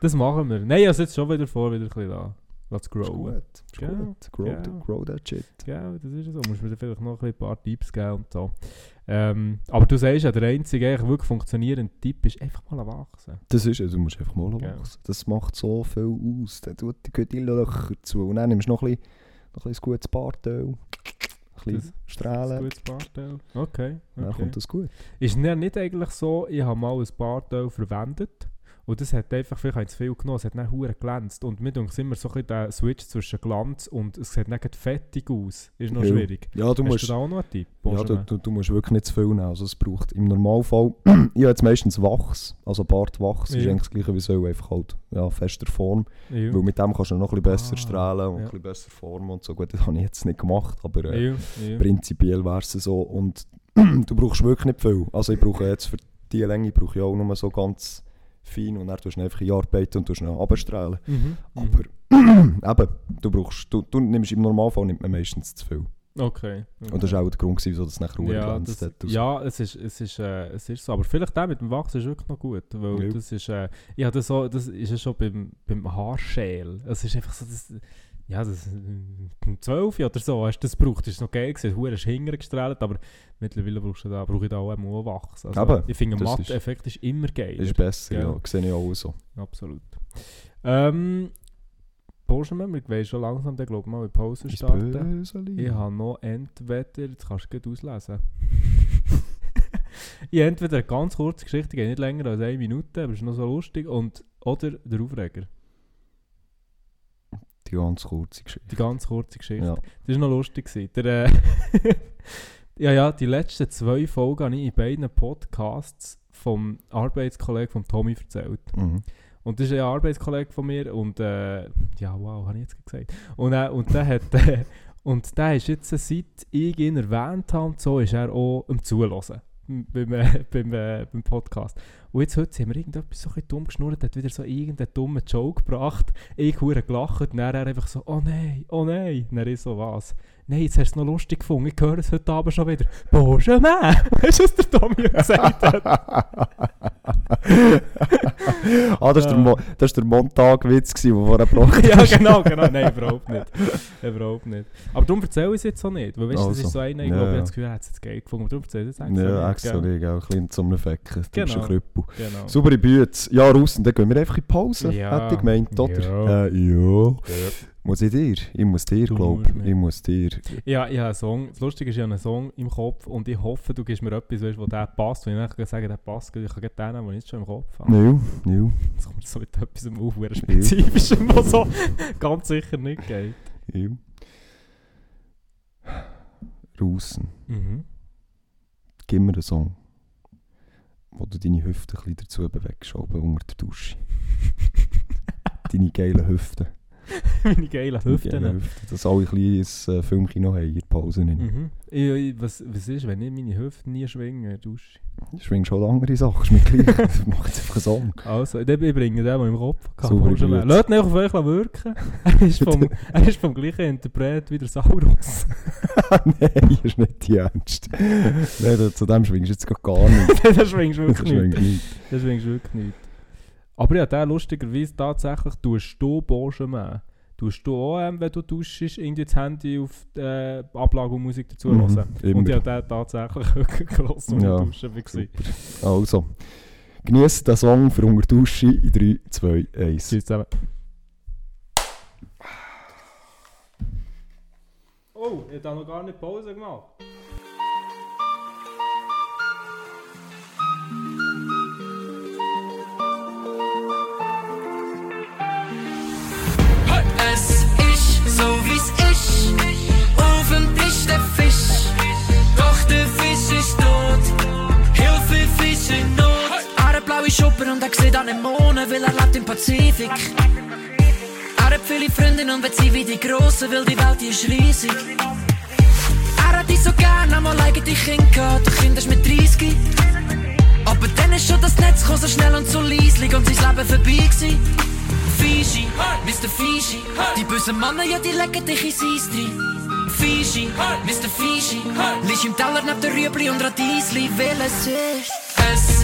das machen wir. Nein, also jetzt schon wieder vor, wieder ein bisschen da. Lass Ist growen. gut. Ist Gell, gut. Grow, grow that shit. Ja, das ist so. Musst mir vielleicht noch ein paar Tipps geben und so. Ähm, aber du sagst ja, der einzige eigentlich wirklich funktionierende Tipp ist einfach mal wachsen. Das ist es, du musst einfach mal Gell. wachsen. Das macht so viel aus. Dann tut die die Löcher zu. Und dann nimmst du noch ein bisschen, noch ein bisschen gutes Bartöl. Ein bisschen Das- Ein strahlen. gutes Bartel. Okay. Dann okay. kommt das gut. Ist nicht eigentlich so, ich habe mal ein Bartel verwendet und das hat einfach, vielleicht habe ich zu viel genommen, es hat dann hure glänzt und mir denkt immer so ein bisschen der Switch zwischen Glanz und es sieht nicht fettig aus. Ist noch Ja. schwierig. Ja, du Hast musst, du da auch noch einen Tipp? ja, du, du, du musst wirklich nicht zu viel nehmen. Also es braucht im Normalfall, ich habe jetzt meistens Wachs, also Bartwachs, ist Ja. eigentlich das gleiche wie so, einfach halt ja, fester Form. Ja. Weil mit dem kannst du noch ein bisschen besser Ah, strahlen und ja. ein bisschen besser formen und so. Gut, das habe ich jetzt nicht gemacht, aber äh, prinzipiell wäre es so. Und du brauchst wirklich nicht viel. Also ich brauche jetzt für diese Länge brauche ich auch nur so ganz fein und dann tust du einfach in arbeiten und tust ihn abstrahlen. Mhm. Aber eben, du brauchst, du, du nimmst im Normalfall nimmt man meistens zu viel. Okay. okay. Und das war auch der Grund, wieso das nachher ja, glänzt das, hat. ja, es ist, es, ist, äh, es ist so. Aber vielleicht der mit dem Wachs ist wirklich noch gut. Weil Ja. das ist, äh, ja, das, so, das ist ja schon beim, beim Haarschäl. Es ist einfach so, das, ja, das, um 12 oder so hast du das gebraucht. Das ist noch geil gewesen. Hure ist hingestrahlt, aber mittlerweile brauchst du da, brauche ich da auch einmal Wachs. Also, Eben, ich finde, das ist- Matt-Effekt ist immer geil. ist besser, ja. Ja. Sehe ich auch so. Absolut. Ähm, Benjamin, wir wollen schon langsam, glaube ich, mal in Pause starten. Ich habe noch entweder, jetzt kannst du gut auslesen. ich habe entweder eine ganz kurze Geschichte, geht nicht länger als eine Minute, aber ist noch so lustig, und, oder der Aufreger. Die ganz kurze Geschichte. Die ganz kurze Geschichte. Ja. Das war noch lustig. gewesen. Der, äh, ja, ja, die letzten zwei Folgen habe ich in beiden Podcasts vom Arbeitskollegen von Tommy erzählt. Mhm. Und das ist ein Arbeitskollege von mir und äh, ja, wow, habe ich jetzt gesagt. Und, äh, und der hat, äh, und der ist jetzt, seit ich ihn erwähnt habe, so ist er auch am Zuhören beim, äh, beim, äh, beim Podcast. Und jetzt heute haben wir irgendetwas so ein bisschen dumm geschnurrt, hat wieder so irgendeinen dummen Joke gebracht, ich habe gelacht und dann er einfach so, oh nein, oh nein. Und dann ist so, was? Nein, jetzt hast du es noch lustig gefunden, ich höre es heute Abend schon wieder. Bonjour, Weißt du, was der Tommy gesagt hat? ah, das war der, Mo das ist der Montagwitz, gewesen, der vorher gebrochen ja, genau, genau. Nein, überhaupt nicht. überhaupt nicht. Aber darum erzähle ich es jetzt so nicht. Weil weißt, also, das ist so einer, ich ja, glaube, ich ja. habe das Gefühl, er hat es jetzt geil gefunden. Aber darum erzähle ich es extra Ja, nicht. extra nicht, auch ein bisschen zum Fecken. Du bist ein Genau. Krüppel. Genau. Saubere Bütze. Ja, raus, und dann gehen wir einfach in Pause, Ja. hätte ich gemeint, oder? Ja. Äh, ja. Muss ich dir? Ich muss dir, glaube mir. ich. muss dir. Ja, ich habe einen Song. Das Lustige ist, ich habe einen Song im Kopf und ich hoffe, du gibst mir etwas, weißt, wo der passt. Wenn ich nachher sage, der passt, ich kann den nehmen, den ich jetzt schon im Kopf habe. Nil, nil, Jetzt kommt so mit etwas auf, wo spezifisch was so ganz sicher nicht geht. nil. Draussen. Mhm. Gib mir einen Song, wo du deine Hüfte ein bisschen dazu bewegst, oben unter der Dusche. deine geilen Hüfte. Meine geilen Hüften. geilen Hüfte. Dass alle ein kleines äh, Filmkino haben in der Pause. nicht. Mhm. Ich, ich, was, was ist, wenn ich meine Hüften nie schwinge der Dusche? Du schwingst schon andere Sachen, ist mir gleich. Mach jetzt einfach einen Song. Also, ich, bringe den, den ich im Kopf gut. Lasst ihn auf euch wirken. Er ist, vom, er ist vom gleichen Interpret wie der Saurus. Nein, ist nicht die Ernst. Nein, zu dem schwingst du jetzt gar nicht. das schwingst du Das wirklich nicht. Das schwingst du wirklich nicht. Aber ja, der lustigerweise tatsächlich tust du Benjamin. Tust du auch, ähm, wenn du duschst, irgendwie das Handy auf die äh, Ablage und Musik dazu Mhm, hören. immer. Und habe den tatsächlich gelassen, als Ja, duschen war. Also, genießt den Song für unter Dusche in 3, 2, 1. Tschüss zusammen. Oh, ich habe noch gar nicht Pause gemacht. Der Fisch. Doch der Fisch ist tot. Hilfe, Fisch in Not. Er hat blaue Schuppen und er sieht an den Monden, weil er lebt im Pazifik. Er hat viele Freundinnen und will sie wie die Grossen, weil die Welt die ist riesig. Er hat dich so gern, einmal eigene Kinder gehabt, der Kind ist mit 30. Aber dann ist schon das Netz so schnell und so leislich und sein Leben vorbei gewesen. Fiji, Mr. Fiji. Die bösen Männer, ja, die legen dich ins Eis rein. Fiji, Mr. Fiji. Liegst im Teller neben der Rüebli und Radiesli, weil es ist. Es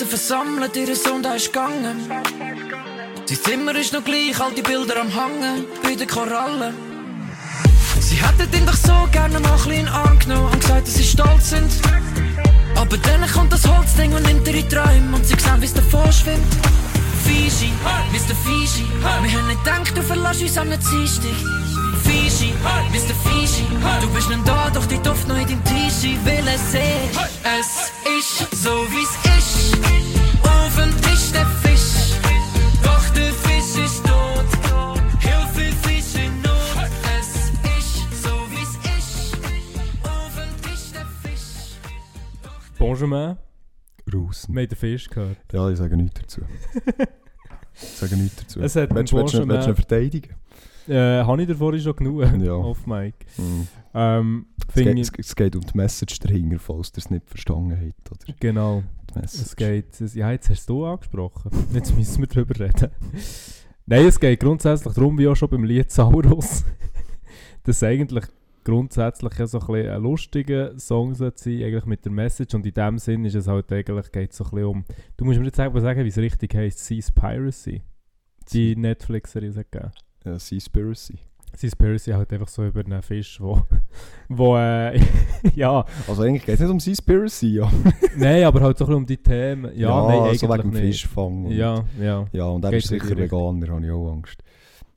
Jetzt versammelt, ihr Sohn da ist gegangen. Sein Zimmer ist noch gleich, all die Bilder am Hangen, bei den Korallen. Sie hätten ihn doch so gerne mal ein bisschen in den Arm genommen und gesagt, dass sie stolz sind. Aber dann kommt das Holzding und nimmt ihre Träume und sie sehen, wie es davor schwimmt. Fiji, Mr. Fiji, wir haben nicht gedacht, du verlässt uns am Dienstag. Fiji, Mr. Fiji, du bist nicht da, doch die Duft noch in deinem T-Shirt, weil es ist. Es so, wie's ist. Auf dem Tisch der Fisch. Doch der Fisch ist tot. Hilfe, Fisch in Not. Es ist so, wie's ist. Auf dem Tisch der Fisch. Benjamin, Raus. wir haben den Fisch gehört. Ja, ich sage nichts dazu. ich sage nichts dazu. Es hat willst, willst, Bonjour, willst du ihn man. verteidigen? Äh, habe ich davor schon genug Ja. auf Mike. Mhm. Ähm, Es, geht, ich, es, geht um die Message dahinter, falls ihr es nicht verstanden habt. Oder? genau. Es geht, es, ja, jetzt hast du angesprochen. Jetzt müssen wir darüber reden. Nein, es geht grundsätzlich darum, wie auch schon beim Lied Saurus, dass eigentlich grundsätzlich ja so ein, bisschen ein lustiger Song sein eigentlich mit der Message. Und in dem Sinn ist es halt eigentlich, geht so ein bisschen um, du musst mir jetzt selber sagen, wie es richtig heisst, Seaspiracy. Die Netflix-Serie gegeben. Ja, Seaspiracy. Seaspiracy halt einfach so über einen Fisch, wo, wo äh, ja, Also eigentlich geht es nicht um Seaspiracy, ja. nein, aber halt so ein bisschen um die Themen. Ja, nein, eigentlich so wegen dem. Fischfang. Und, Ja, ja. ja, und er ist sicher. Veganer, habe ich auch Angst.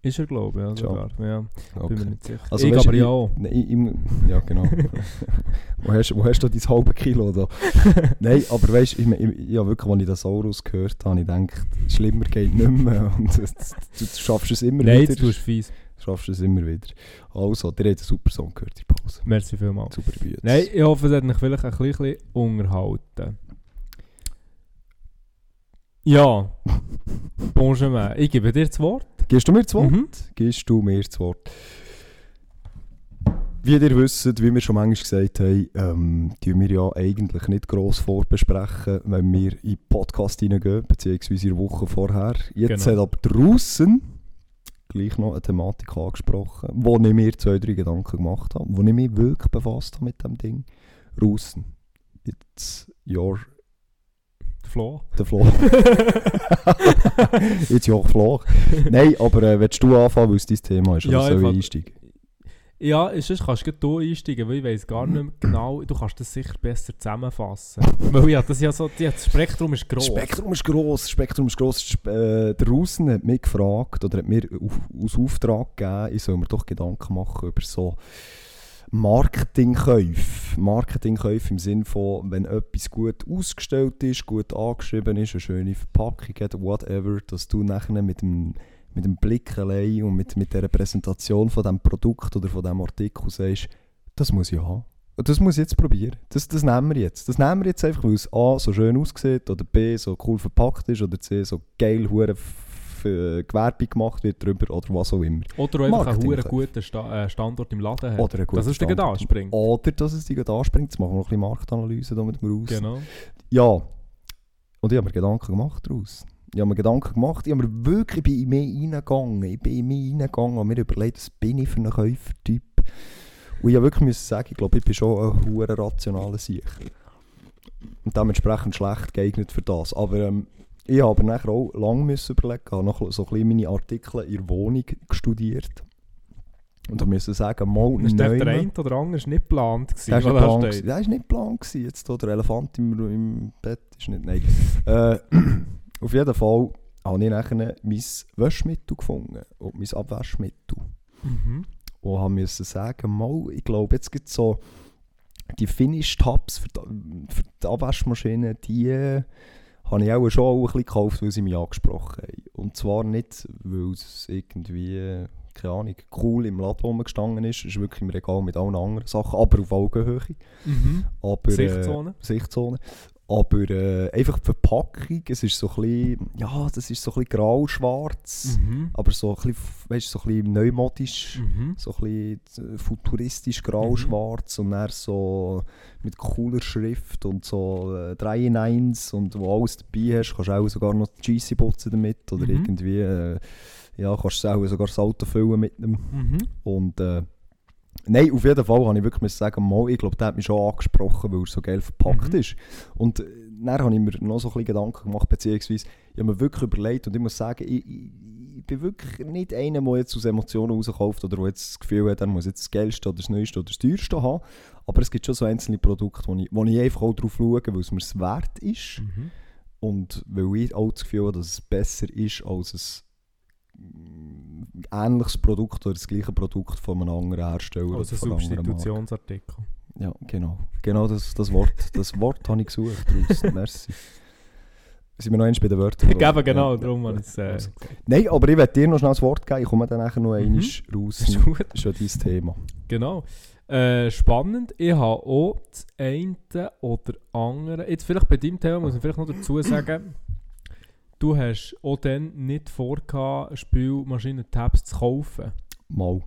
Ist er, glaube ich, ja, sogar. Ja, bin mir Okay. nicht sicher. Also, ich weisst, aber ja auch. Nein, ja, genau. wo, hast, wo hast du dein halbe Kilo da? Nein, aber weißt du, ich, ich, ja, wirklich, als ich den Saurus gehört habe, ich gedacht, schlimmer geht nicht mehr. Und du, du schaffst es immer Nein, wieder. tust du fies. Du schaffst es immer wieder. Also, der hat einen super Song gehört in der Pause. Merci vielmals. Super Bütz. Nein, ich hoffe, es hat mich vielleicht ein bisschen unterhalten. Ja. Bonjour, ich gebe dir das Wort. Gehst du mir das Wort? Mhm. Gehst du mir das Wort? Wie ihr wisst, wie wir schon manchmal gesagt haben, ähm, tun wir ja eigentlich nicht gross vorbesprechen, wenn wir in den Podcast hineingehen, beziehungsweise in der Woche vorher. Jetzt Genau. hat aber draussen gleich noch eine Thematik angesprochen, wo ich mir zwei, drei Gedanken gemacht habe, wo ich mich wirklich befasst habe mit dem Ding. Draussen. It's your Flo. the floor. It's your floor. Nein, aber äh, willst du anfangen, weil es dein Thema ist? Oder Ja, soll ich einsteigen? Ja, sonst kannst du einsteigen, weil ich weiss gar nicht mehr genau, du kannst das sicher besser zusammenfassen. weil ja, das, ja so, ja, das Spektrum ist gross. Spektrum ist gross, Spektrum ist gross. Sp- Äh, der Russen hat mich gefragt oder hat mir auf, aus Auftrag gegeben, ich soll mir doch Gedanken machen über so Marketingkäufe. Marketingkäufe im Sinne von, wenn etwas gut ausgestellt ist, gut angeschrieben ist, eine schöne Verpackung hat, whatever, dass du nachher mit dem, mit dem Blick allein und mit, mit der Präsentation von dem Produkt oder von dem Artikel sagst, das muss ich haben. Das muss ich jetzt probieren. Das, das nehmen wir jetzt. Das nehmen wir jetzt einfach, weil es A so schön aussieht oder B so cool verpackt ist oder C so geil hure f- äh, Gewerbung gemacht wird drüber oder was auch immer. Oder einfach einen guten Sta äh, Standort im Laden hast. Oder dass es Standort. anspringt. Oder dass es dich anspringt. Jetzt machen wir noch ein bisschen Marktanalyse da mit dem raus. Genau. Ja. Und ich habe mir Gedanken gemacht daraus. Ich habe mir Gedanken gemacht. Ich habe mir wirklich in mich reingegangen. Ich bin in mich reingegangen und mir überlegt, was bin ich für ein Käufertyp. Und ich habe wirklich müssen sagen, ich glaube, ich bin schon ein hure rationaler Sieg. Und dementsprechend schlecht geeignet für das. Aber ähm, ich habe aber nachher auch lange müssen überlegen, habe noch so ein bisschen meine Artikel in der Wohnung studiert. Und da müssen sagen, mal Ist der, der eine oder andere ist nicht geplant gewesen, das war nicht steht. gewesen. Das war nicht Plan. gewesen. Jetzt hier der Elefant im, im Bett ist nicht. Nein. äh, auf jeden Fall habe ich nachher mein Waschmittel gefunden und mein Abwaschmittel. Mhm. Und habe müssen sagen, mal, ich glaube, jetzt gibt es so die Finish Tabs für die, für die Abwaschmaschine, die habe ich auch schon auch ein bisschen gekauft, weil sie mich angesprochen haben. Und zwar nicht, weil es irgendwie, keine Ahnung, cool im Laden rumgestanden ist. Es ist wirklich im Regal mit allen anderen Sachen, aber auf Augenhöhe. Mhm. Aber, Sichtzone. Äh, Sichtzone. Aber äh, einfach die Verpackung, es ist so ein bisschen, ja, das ist so ein bisschen grau-schwarz, Mhm. aber so ein bisschen, weißt, so ein bisschen neumodisch, Mhm. so ein bisschen äh, futuristisch grau-schwarz und dann so mit cooler Schrift und so äh, 3 in 1 und wo alles dabei hast, kannst du auch sogar noch die Scheisse putzen damit oder Mhm. irgendwie, äh, ja, kannst du auch sogar das Auto füllen mit dem Mhm. und äh, nein, auf jeden Fall habe ich wirklich sagen, mal, ich glaube, der hat mich schon angesprochen, weil er so geil verpackt Mhm. ist. Und äh, dann habe ich mir noch so ein bisschen Gedanken gemacht, beziehungsweise ich habe mir wirklich überlegt und ich muss sagen, ich, ich, ich bin wirklich nicht einer, der jetzt aus Emotionen rauskauft oder der jetzt das Gefühl hat, er muss jetzt das Geilste oder das Neueste oder das Teuerste haben. Aber es gibt schon so einzelne Produkte, wo ich, wo ich einfach auch drauf schaue, weil es mir es wert ist. Mhm. Und weil ich auch das Gefühl habe, dass es besser ist als ein mm, ähnliches Produkt oder das gleiche Produkt von einem anderen Hersteller. Also oder. Substitutionsartikel. Ja, genau. Genau das, das Wort. Das Wort habe ich gesucht. Merci. Sind wir noch eins bei den Wörtern? Ich gebe Ja. genau, darum habe ich es äh, Also. Nein, aber ich werde dir noch schnell das Wort geben. Ich komme dann nachher noch Mhm. einmal raus. Das ist gut. Ja dein Thema. Genau. Äh, spannend. Ich habe auch das eine oder andere. Jetzt vielleicht bei deinem Thema muss ich vielleicht noch dazu sagen, du hast auch dann nicht vorgehabt, Spielmaschinen-Tabs zu kaufen. Mal.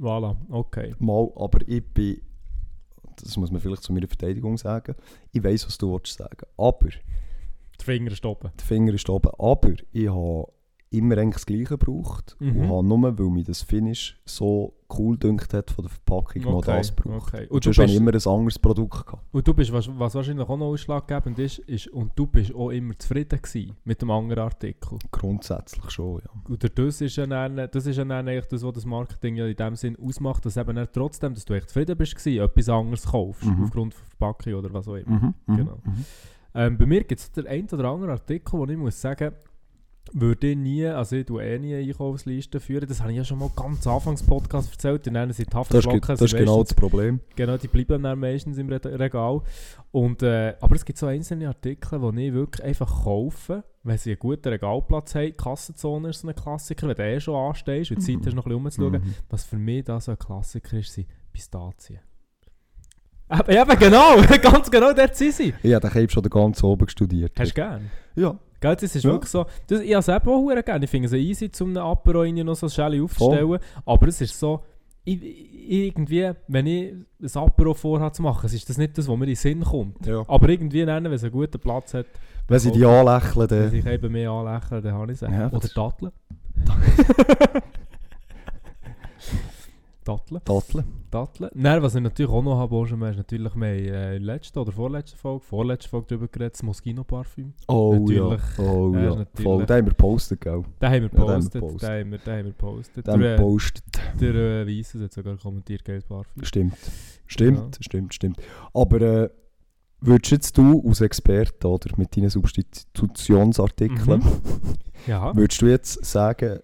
Voilà, okay. Mal, aber ich bin, das muss man vielleicht zu meiner Verteidigung sagen, ich weiß, was du willst sagen. Aber, Die Finger stoppen. der Finger ist oben, aber ich habe immer eigentlich das Gleiche gebraucht Mhm. und habe nur, weil mir das Finish so cool dünkt hat von der Verpackung, noch Okay, das gebraucht. okay. Und du bist- immer ein anderes Produkt gehabt. Und du bist, was, was wahrscheinlich auch noch ausschlaggebend ist, ist, und du bist auch immer zufrieden gewesen mit dem anderen Artikel. Grundsätzlich schon, ja. Und das ist ja dann, das ist ja dann eigentlich das, was das Marketing ja in dem Sinn ausmacht, dass eben trotzdem, dass du echt zufrieden bist gewesen, etwas anderes kaufst, Mhm. aufgrund von Verpackung oder was auch immer. Mhm, mhm, Genau. mhm. Ähm, bei mir gibt es den einen oder anderen Artikel, wo ich muss sagen, würde ich nie, also ich tue eh nie eine Einkaufsliste führen. Das habe ich ja schon mal ganz anfangs Podcast erzählt. Die nennen sie die Das ist, Haferflocken. ge- das ist genau das Problem. Genau, die bleiben dann meistens im Re- Regal. Und, äh, aber es gibt so einzelne Artikel, die ich wirklich einfach kaufe, wenn sie einen guten Regalplatz haben. Die Kassenzone ist so ein Klassiker, wenn du eh schon anstehst und die Zeit hast, noch ein bisschen rumzuschauen. Mhm. Was für mich da so ein Klassiker ist, sind Pistazien. Eben, eben genau, ganz genau dort sind sie. Ich habe den Cape schon ganz oben studiert. Hast du gern? Ja, Gell, das ist Ja. wirklich so. Das, ich habe es eben auch gerne. Ich finde es easy, zum einem Apero rein noch so Schelle aufzustellen. Aber es ist so, ich, irgendwie, wenn ich ein Apero vorhabe zu machen, ist das nicht das, was mir in den Sinn kommt. ja. Aber irgendwie, dann, wenn es einen guten Platz hat, Wenn sie die anlächeln, wenn sich eben mehr anlächeln, dann habe ich es. Ja, Oder das- Datteln. Datteln. Datteln. Nein, was ich natürlich auch noch habe, Benjamin, ist natürlich, wir haben äh, in der letzten oder vorletzten Folge, vorletzte Folge darüber geredet, das Moschino-Parfüm. Oh Natürlich. ja, oh Ja, ja. natürlich. Voll, den haben wir gepostet, gell? Den haben wir Ja, den haben wir gepostet. gepostet. Den haben wir, gepostet. Den haben wir Der, äh, gepostet. der äh, Weisses hat sogar kommentiert, geiles Parfüm. Stimmt. Stimmt, Ja. stimmt, stimmt. Aber äh, würdest jetzt du als Experte oder mit deinen Substitutionsartikeln, Mhm. Ja. würdest du jetzt sagen,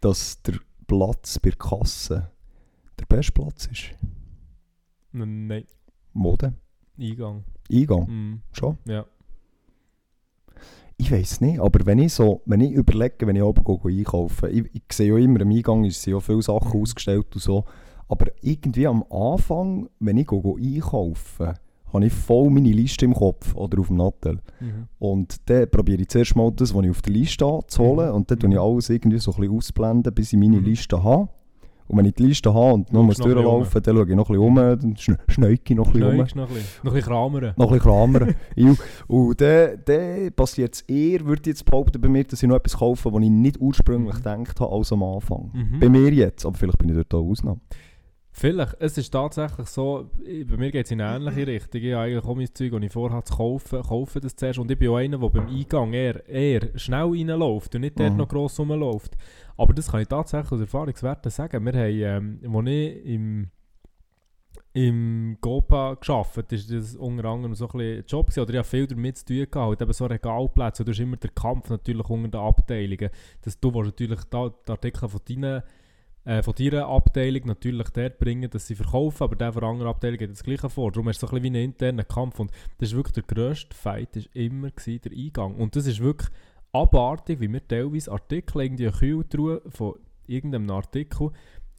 dass der Platz bei der Kasse der beste Platz ist? Nein, Mode? Eingang. Eingang? Mhm. Schon? Ja. Ich weiß nicht, aber wenn ich so, wenn ich überlege, wenn ich oben gehe, gehe einkaufen, ich, ich sehe ja immer am Eingang, sind ja viele Sachen Mhm. ausgestellt und so, aber irgendwie am Anfang, wenn ich gehe, gehe einkaufen, habe ich voll meine Liste im Kopf oder auf dem Nattel. Mhm. Und dann probiere ich zuerst mal das, was ich auf der Liste habe, zu holen Mhm. und dann tue ich Mhm. alles irgendwie so ein bisschen ausblenden, bis ich meine Mhm. Liste habe. Und wenn ich die Liste habe und noch muss bisschen durchlaufen, dann schaue ich noch ein bisschen um, dann schne- schneike ich noch ein bisschen um. Noch ein bisschen. Noch ein bisschen kramern. Noch ein bisschen klammern. Ju. und dann, dann passiert es eher, würde ich jetzt behaupten, bei mir, dass ich noch etwas kaufe, was ich nicht ursprünglich Mhm. gedacht habe, als am Anfang. Mhm. Bei mir jetzt, aber vielleicht bin ich dort auch Ausnahme. Vielleicht. Es ist tatsächlich so, bei mir geht es in eine ähnliche Richtung. Ich habe eigentlich auch mein Zeug, das ich vorhabe zu kaufen, kaufe das zuerst. Und ich bin auch einer, der beim Eingang eher, eher schnell reinläuft und nicht dort Mhm. noch gross rumläuft. Aber das kann ich tatsächlich aus Erfahrungswerten sagen. Wir haben, ähm, als ich im, im Gopa gearbeitet ist das unter anderem so ein bisschen Job gewesen, oder ich habe viel damit zu tun gehabt, halt eben so Regalplätze, und du hast immer den Kampf natürlich unter den Abteilungen, dass du natürlich die Artikel von deinen äh, von deiner Abteilung natürlich dort bringen, dass sie verkaufen, aber der von der anderen Abteilung geht das Gleiche vor. Darum ist es so ein bisschen wie ein interner Kampf und das ist wirklich der grösste Fight, ist immer gewesen, der Eingang. Und das ist wirklich abartig, wie wir teilweise Artikel irgendwie Kühltruhe von irgendeinem Artikel,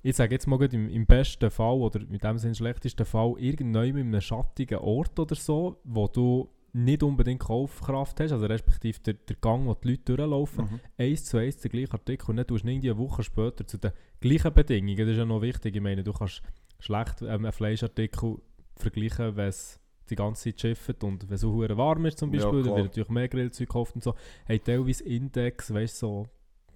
ich sage jetzt mal im, im besten Fall oder mit dem Sinne schlechtesten Fall, irgendwann in einem schattigen Ort oder so, wo du nicht unbedingt Kaufkraft hast, also respektive der, der Gang, wo die Leute durchlaufen, eins zu eins den gleichen Artikel und dann tust du irgendwie eine Woche später zu den gleichen Bedingungen. Das ist ja noch wichtig. Ich meine, du kannst schlecht ähm, einen Fleischartikel vergleichen, wenn es die ganze Zeit schifft und wenn es so warm ist zum Ja, Beispiel, dann klar. wird natürlich mehr Grillzeug gekauft und so. Hey, teilweise Index, weißt du, so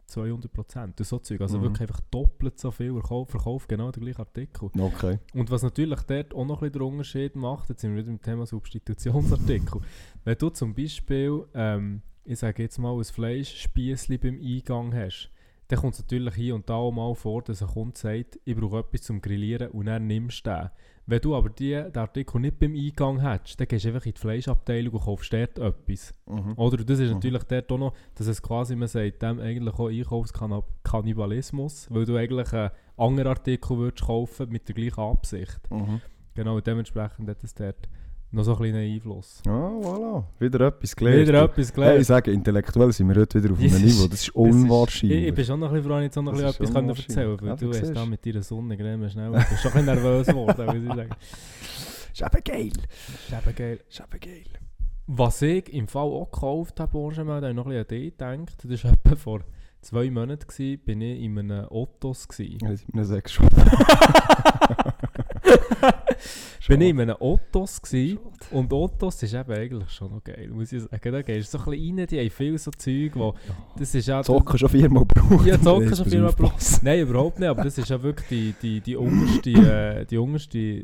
200 Prozent so Zeug. Also Mhm. wirklich einfach doppelt so viel verkauft, verkauft genau den gleichen Artikel. Okay. Und was natürlich dort auch noch ein bisschen den Unterschied macht, jetzt sind wir wieder im Thema Substitutionsartikel. Wenn du zum Beispiel, ähm, ich sage jetzt mal, ein Fleischspießli beim Eingang hast, dann kommt es natürlich hier und da auch mal vor, dass ein Kunde sagt, ich brauche etwas zum Grillieren und dann nimmst du den. Wenn du aber die, den Artikel nicht beim Eingang hättest, dann gehst du einfach in die Fleischabteilung und kaufst dort etwas. Mhm. Oder das ist Mhm. natürlich dort auch noch, dass es quasi, man sagt dem eigentlich auch Einkaufskannibalismus, weil du eigentlich einen anderen Artikel würdest kaufen mit der gleichen Absicht. Mhm. Genau, dementsprechend hat es dort noch so einen kleinen Einfluss. Ah, voilà. Wieder etwas gelernt. Wieder etwas Hey, ich gelernt. sage, intellektuell sind wir heute wieder auf einem Niveau. Das ist unwahrscheinlich. Ich, ich bin schon noch ein bisschen froh, jetzt auch noch Das ein etwas können erzählen Ja, du hast da mit deiner Sonne schnell. Du bist schon ein bisschen nervös geworden, muss ich sagen. ist eben geil. Ist eben geil. ist eben geil. Was ich im Fall auch gekauft habe, Benjamin, da habe ich noch ein bisschen an dich gedacht. Das war etwa vor zwei Monaten, gewesen, bin ich in einem Ottos. Gewesen. Ja, ich bin sechs schon. Bin ich in einem Ottos gewesen, und Ottos ist eben eigentlich schon noch geil, muss ich sagen. Da gehst du so ein bisschen rein, die haben viel so Zeug, wo, das ist auch... Zocken schon viermal gebraucht. Ja, Zocken schon viermal aufpassen. Nein, überhaupt nicht, aber das ist ja wirklich die, die, die unterste, äh, die unterste,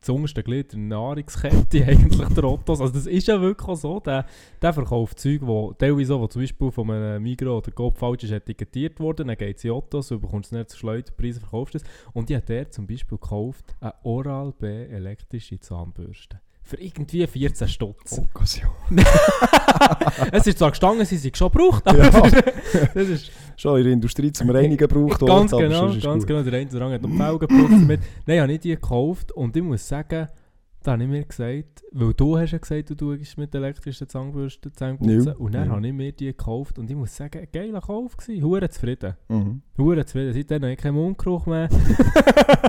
das unterste Glied der Nahrungskette eigentlich, der Ottos. Also das ist ja wirklich so, der, der verkauft Zeug, wo teilweise auch, wo zum Beispiel von einem Migros oder Coop falsch ist etikettiert worden, dann geht es in Ottos, und bekommst es nicht zu Schleuderpreisen, verkaufst es. Und ich habe der zum Beispiel gekauft, eine Oral-B elektrische Zahnbürste. Für irgendwie 14 Stutz. Occasion. es ist zwar gestanden, sie sind schon gebraucht, aber Ja. das ist Schon in der Industrie zum Reinigen gebraucht. Ganz genau, ganz gut. genau. Der eine oder andere hat noch Felgen damit. Nein, ich habe nicht die gekauft und ich muss sagen, da habe ich mir gesagt, weil du hast ja gesagt, du tust mit elektrischen Zahnbürsten Zähneputzen Ja, und dann ja. habe ich mir die gekauft und ich muss sagen, geiler Kauf gewesen, hure zufrieden. Mhm. Hure zufrieden, seitdem habe ich keinen Mundgeruch mehr.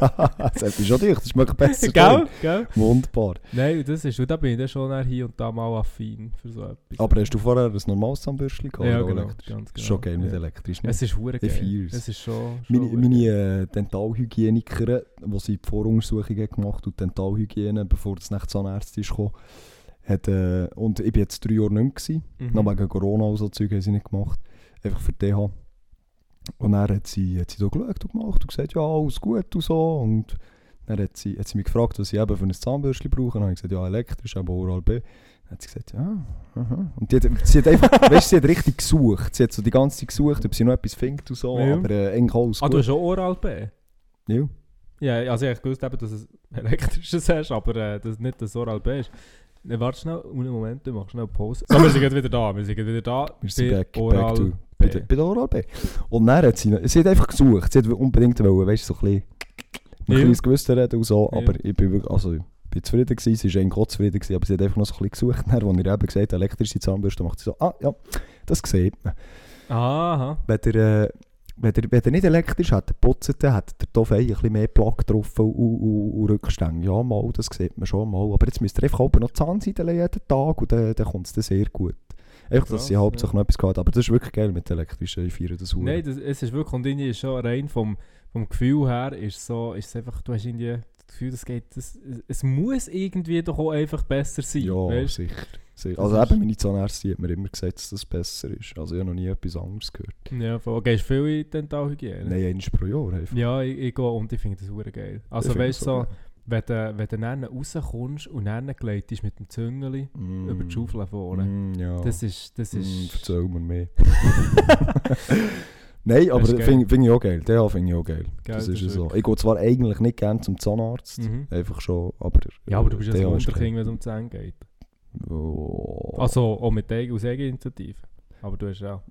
das ist schon dicht, das schmeckt besser. gell? Gell? Wunderbar. Nein, das ist, und da bin ich dann schon hier und da mal affin für so etwas. Aber hast du vorher ein normales Zahnbürstchen gehabt? ja, genau, ganz genau. schon geil mit Ja. elektrisch. Ne? Es ist hure geil. Es ist schon, schon Meine, meine äh, Dentalhygienikerin, die sie die Voruntersuchungen gemacht und Dentalhygiene, bevor das nach Zahnärztin ist gekommen, hat, äh, und ich bin jetzt drei Jahre nicht mehr Mhm. noch wegen Corona und so Zeug haben sie nicht gemacht, einfach für DH. Und dann hat sie, hat sie da geschaut und gemacht und gesagt, ja, alles gut und so. Und dann hat sie, hat sie mich gefragt, was ich eben für ein Zahnbürstchen brauche. Und dann habe ich gesagt, ja, elektrisch, aber Oral B. Dann hat sie gesagt, ja, aha. Und die hat, sie hat einfach, weißt du, sie hat richtig gesucht. Sie hat so die ganze Zeit gesucht, ob sie noch etwas findet und so, Ja. aber äh, eigentlich alles Ah, gut. du hast auch Oral-B? Ja. Ja, also ich wusste eben, dass es elektrisches hast, aber äh, dass nicht das Oral B ist. Ne, warte schnell, einen Moment, du machst schnell Pause. So, wir sind wieder da, wir sind gleich wieder da. Wir sind back, Oral back to, B. bei, der, bei der Oral B. Und dann hat sie, sie hat einfach gesucht, sie hat unbedingt wollen, weißt du, so ein bisschen, ein Ja. kleines Gewissen reden und so, Ja. aber ich bin wirklich, also ich bin zufrieden gewesen, sie war eigentlich auch zufrieden gewesen, aber sie hat einfach noch so ein bisschen gesucht, dann, als ich ihr eben gesagt elektrische Zahnbürste, macht sie so, ah ja, das sieht man. Aha. Wenn der, äh, wenn der, wenn der nicht elektrisch hat, putzt, dann hat der Toffee ein bisschen mehr Plack drauf und, und, und Rückstände. Ja, mal, das sieht man schon mal. Aber jetzt müsst ihr einfach auch noch Zahnseiden jeden Tag und dann, dann kommt es sehr gut. Einfach, dass sie hauptsächlich noch etwas gehabt. Aber das ist wirklich geil mit elektrischen, ich feiere das Nein, das, es ist wirklich, und irgendwie ist schon rein vom, vom Gefühl her, ist so, ist es einfach, du hast irgendwie das Gefühl, das geht, das, es, es muss irgendwie doch auch einfach besser sein. Ja, weißt? sicher. sicher. Das Also ist- eben, meine Zahnärztin hat mir immer gesagt, dass das besser ist. Also ich habe noch nie etwas anderes gehört. Ja, voll. Gehst du viel in Dentalhygiene? Nein, eins pro Jahr einfach. Ja, ich, ich gehe und ich finde das hure geil. Also Ich weißt du, das so, wenn du, wenn du dann rauskommst und dann gleitest mit dem Züngeli. Mm. über die Schaufel vorne. Mm, ja. Das ist, das Mm, ist... erzähl mir mehr. Nein, aber Das finde find ich auch geil. Den finde ich auch geil. Geil, das das ist ist so. Ich gehe zwar eigentlich nicht gerne zum Zahnarzt. Mhm. Einfach schon, aber... Ja, aber du bist ja der ein ist Wunderkind, wenn es um Zähne geht. Oh. Also auch mit der aus Eigeninitiative. Aber du hast ja...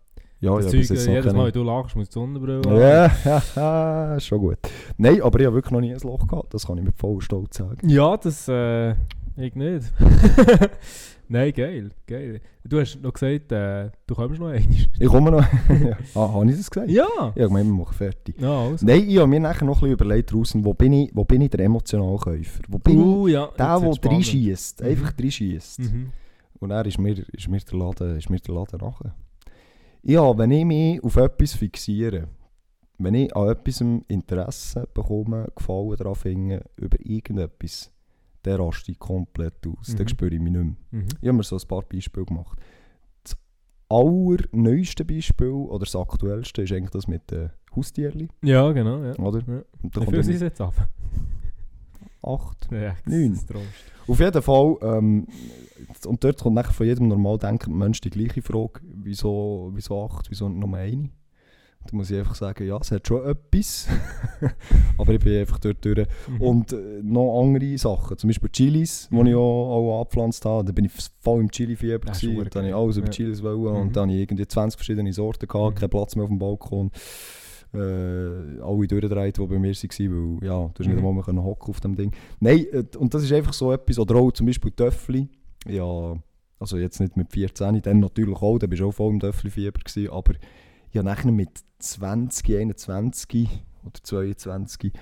ja, das ja, Zeug, äh, jedes Mal, keine- wenn du lachst, musst du die Sonnenbrille. Ja, schon gut. Nein, aber ich habe wirklich noch nie ein Loch gehabt. Das kann ich mit vollem Stolz sagen. Ja, das... Äh, ich nicht. Nein, geil, geil. Du hast noch gesagt, äh, du kommst noch einmal. Ich komme noch... ja. Ah, habe ich das gesagt? Ja! Ja, ich meine, wir machen fertig. Ja, also. Nein, ich habe mir nachher noch ein bisschen überlegt wo bin ich, wo bin ich der Emotionalkäufer? Wo bin Uh, ja. ich der, jetzt der spannend. reinschießt? Mhm. Einfach reinschießt. Mhm. Und dann ist mir, ist mir, der, Laden, ist mir der Laden nachher. Ja, wenn ich mich auf etwas fixiere, wenn ich an etwas Interesse bekomme, Gefallen daran finde, über irgendetwas, dann raste ich komplett aus. Mhm. Dann spüre ich mich nicht mehr. Mhm. Ich habe mir so ein paar Beispiele gemacht. Das allerneueste Beispiel, oder das aktuellste, ist eigentlich das mit den Haustierchen, Ja, genau. Ja. oder? Ja. Wie viel sind es jetzt ab? acht. Ja, Neun. Auf jeden Fall, ähm, und dort kommt nachher von jedem normal denkenden Mensch die gleiche Frage, wieso, wieso acht, wieso nicht nur eine? Da muss ich einfach sagen, ja, es hat schon etwas, aber ich bin einfach dort durch. Mhm. Und äh, noch andere Sachen, zum Beispiel Chilis, die Mhm. ich auch, auch angepflanzt habe, da bin ich voll im Chili-Fieber dann habe ich alles über Ja. Chilis wollen Mhm. und dann habe ich irgendwie 20 verschiedene Sorten gehabt, Mhm. keinen Platz mehr auf dem Balkon. Äh, alle durchgedreht, die bei mir waren, weil ja, du hast nicht Mhm. einmal mehr hocken auf dem Ding. Nein, äh, und das ist einfach so etwas, oder auch zum Beispiel Töffli. Ja, also jetzt nicht mit 14, dann natürlich auch, da bist du auch voll im Töffli-Fieber gewesen, aber ja, nachher mit 20, 21 oder 22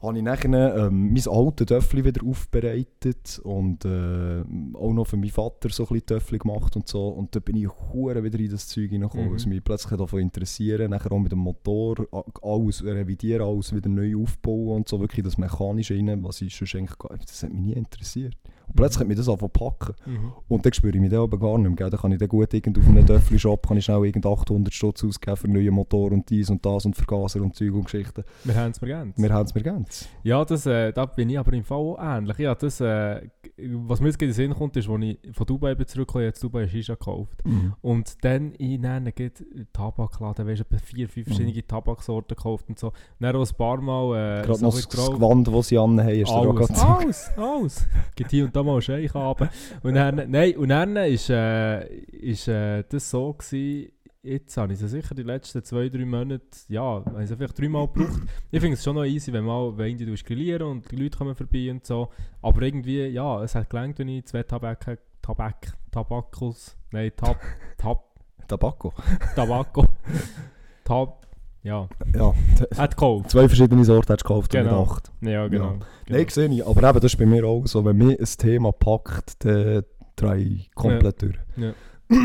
habe ich nachher ähm, mein altes Töffel wieder aufbereitet und äh, auch noch für meinen Vater so ein bisschen Töffel gemacht und so. Und da bin ich hure wieder in das Zeug hineingekommen, Mhm. was mich plötzlich davon interessieren. Nachher auch mit dem Motor alles revidieren, alles wieder neu aufbauen und so. Wirklich das Mechanische rein, was ich schon eigentlich gar das hat mich nie interessiert. Und plötzlich hat mich das zu packen. Mhm. Und dann spüre ich mich dann aber gar nicht mehr. Gell? Dann kann ich dann gut irgend auf einem Töffel-Shop kann ich schnell irgend 800 Stutz ausgeben für neue Motor und dies und das und Vergaser und Zeug und Geschichten. Wir haben es mir ganz. Wir haben es mir ganz. Ja, das, äh, da bin ich aber im Fall auch ähnlich. Ja, das, äh, was mir jetzt in den Sinn kommt, ist, als ich von Dubai bin zurückgekommen jetzt Dubai Shisha gekauft. Und dann in einen geht Tabakladen, weißt du, vier, fünf verschiedene Tabaksorten gekauft und so. Dann auch ein paar Mal äh, Gerade so noch das. Gewand, das sie anhaben, ist dir auch Alles, alles, alles. Gibt hier und da mal einen Scheich runter. Und dann, nein, und dann ist, äh, ist äh, das so gewesen, jetzt habe ich es sicher die letzten zwei, drei Monate, ja, habe ich es vielleicht dreimal gebraucht. Ich finde es schon noch easy, wenn mal wenn du grillieren und die Leute kommen vorbei und so. Aber irgendwie, ja, es hat gelangt, wenn ich zwei Tabak, Tabak, Tabakos, nein, Tab, Tab, Tabakko. Tabako, Tab, ja, Ja, hat gekauft. zwei verschiedene Sorten hast du gekauft Genau. und acht. Ja, genau. Ja. genau. Nein, sehe ich. Aber eben, das ist bei mir auch so. Wenn mich ein Thema packt, dann drehe ich komplett durch. Ja.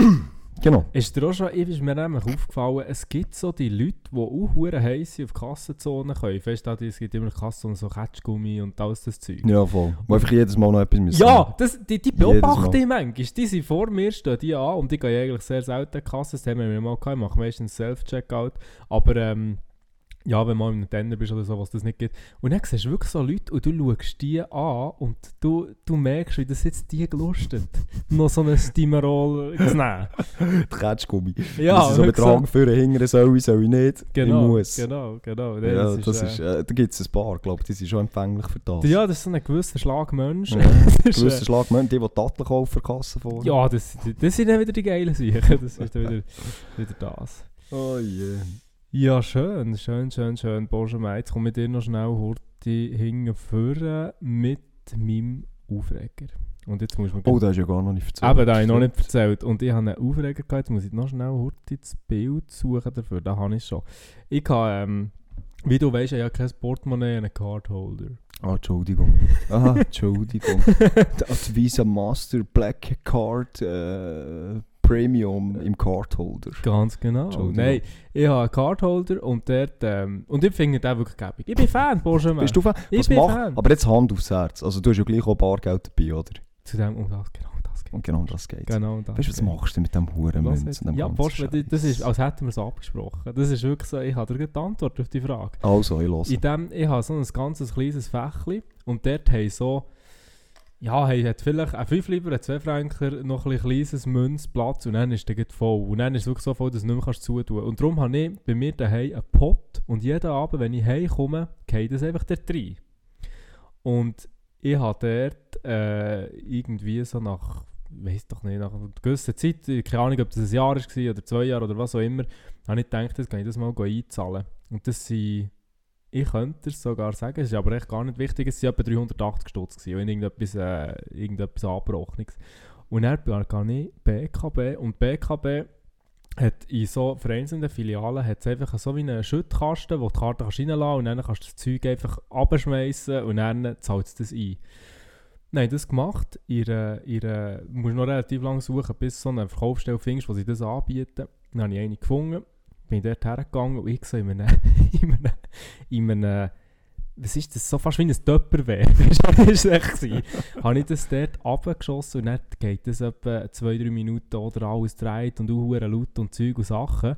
genau. Ist dir auch schon, ist mir nämlich aufgefallen, es gibt so die Leute, die auch hure heiß sind auf Kassenzonen können. Weißt du, es gibt immer Kassenzonen, so Ketschgummi und alles das Zeug. Ja, voll. Wo einfach jedes Mal noch etwas müssen. Ja, das, die, die beobachte ich manchmal. Die sind vor mir, stehen die an und die gehen eigentlich sehr selten Kasse. Das haben wir mal gehabt. Ich mache meistens Self-Checkout. Aber ähm, ja, wenn mal im Tenner bist oder so, was das nicht gibt. Und dann siehst du wirklich so Leute und du schaust die an und du, du merkst, wie das jetzt die gelustet, noch so einen Stimerol zu nehmen. Die Ketschgummi. Ja, Dass ich so so. Drang führen, hingern soll ich, soll ich nicht. Genau, ich muss. genau, genau. Ja, das äh, ist, äh, da gibt es ein paar, glaube ich, die sind schon empfänglich für das. Ja, das ist so ein gewisser Schlag Mensch. Ja. Das ist, Gewisser äh, Schlag, die, die Taten kaufen, Kasse vor. ja, das, das sind dann wieder die geilen Sachen. Das ist dann wieder, wieder das. Oh je. Ja, schön, schön, schön, schön. Benjamin, jetzt komme ich dir noch schnell Horti hingeführen mit meinem Aufreger. Und jetzt muss man... Oh, das ist ja gar noch nicht erzählt. Eben, das habe ich noch nicht erzählt. Und ich habe einen Aufreger gehabt, jetzt muss ich noch schnell Horti das Bild suchen dafür. Da habe ich schon. Ich habe, ähm, wie du weißt, ich habe kein Portemonnaie, einen Cardholder. Ah, Entschuldigung. Ah, Entschuldigung. Das Visa Master Black Card äh, Premium im Cardholder. Ganz genau. Nein, ich habe einen Cardholder und dort, ähm, und ich finde den wirklich gäbig. Ich bin Fan, Benjamin. Bist du Fan? Ich Was bin macht? Fan. Aber jetzt Hand aufs Herz. Also du hast ja gleich auch Bargeld dabei, oder? Zu dem, um das, genau. Und genau das geht. Genau das Weißt du, was machst du mit dem Huren Was Münzen? jetzt- dem Ja, Bosch, das ist, als hätten wir es abgesprochen. Das ist wirklich so, ich habe dir die Antwort auf die Frage. Also, ich höre. In dem, ich habe so ein ganzes kleines Fächli und dort haben so, ja, hey, hat vielleicht ein 5 Lieber, ein 2 Franker, noch ein kleines Münzplatz und dann ist der voll. Und dann ist es wirklich so voll, dass du nicht mehr kannst zutun Und darum habe ich bei mir daheim einen Pot und jeden Abend, wenn ich heimkomme, geht das einfach dort rein. Und ich habe dort äh, irgendwie so nach, weiß doch nicht, nach einer gewissen Zeit, keine Ahnung, ob das ein Jahr war oder zwei Jahre oder was auch immer, habe ich gedacht, jetzt kann ich das mal einzahlen. Und das sind, ich könnte es sogar sagen, es ist aber echt gar nicht wichtig, es waren etwa 380 Stutz und irgendetwas, äh, irgendetwas Angebrochenes. Und dann gehe ich BKB und BKB hat in so vereinzelten Filialen hat einfach so wie einen Schüttkasten, wo du die Karte kannst reinlassen und dann kannst du das Zeug einfach abschmeißen und dann zahlt es das ein. Nein, das gemacht. Du musst noch relativ lange suchen, bis so eine Verkaufsstelle findest, wo sie das anbieten. Dann habe ich eine gefunden, bin dort hergegangen und ich so in einem, in einem, in einem was ist das, so fast wie ein Töpperwehr, das war echt. Habe ich das dort runtergeschossen und dann geht das etwa 2-3 Minuten oder alles dreht und auch laut und Zeug und Sachen.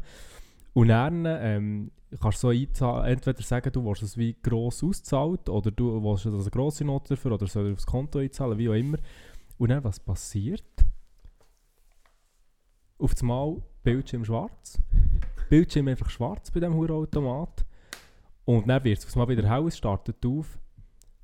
Und dann ähm, kannst du so entweder sagen, du willst es wie gross auszahlt oder du willst als eine grosse Note dafür oder soll er aufs Konto einzahlen, wie auch immer. Und dann, was passiert? Auf das Mal Bildschirm schwarz. Bildschirm einfach schwarz bei diesem Automat. Und dann wird es Mal wieder hell, es startet auf.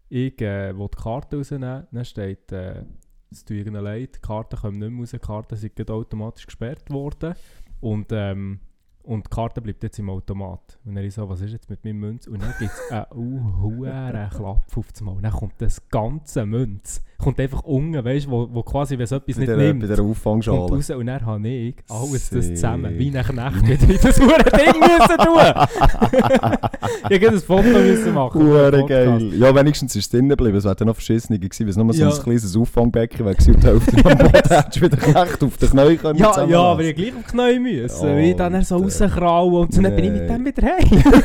Ich äh, will die Karte rausnehmen, dann steht, äh, es tut ihnen leid, die Karten kommen nicht mehr raus, die Karten sind automatisch gesperrt worden. Und, ähm, Und die Karte bleibt jetzt im Automat. Und dann ich so, was ist jetzt mit meinem Münz? Und dann gibt es einen hohen Klapp auf das Mal. Dann kommt das ganze Münz. Kommt einfach unten, weißt du, wo, wo quasi, wenn es etwas nicht der, nimmt, bei der kommt Auffangschale. raus. Und dann habe ich alles das Sick. zusammen, wie ein Knecht, wieder das hure Ding müssen tun. ich hätte ein Foto müssen machen. den Hure geil. Ja, wenigstens ist es drinnen geblieben. Es wäre dann noch verschissen gewesen, wenn es nur so Ja. ein kleines Auffangbecken wäre und die Hälfte am Boden hättest du wieder Knecht auf den Knien können Ja, ja, aber ich gleich auf die Knie müssen. Oh, wie dann er so. Rauskrauen und dann bin ich mit Nee. dem wieder heim.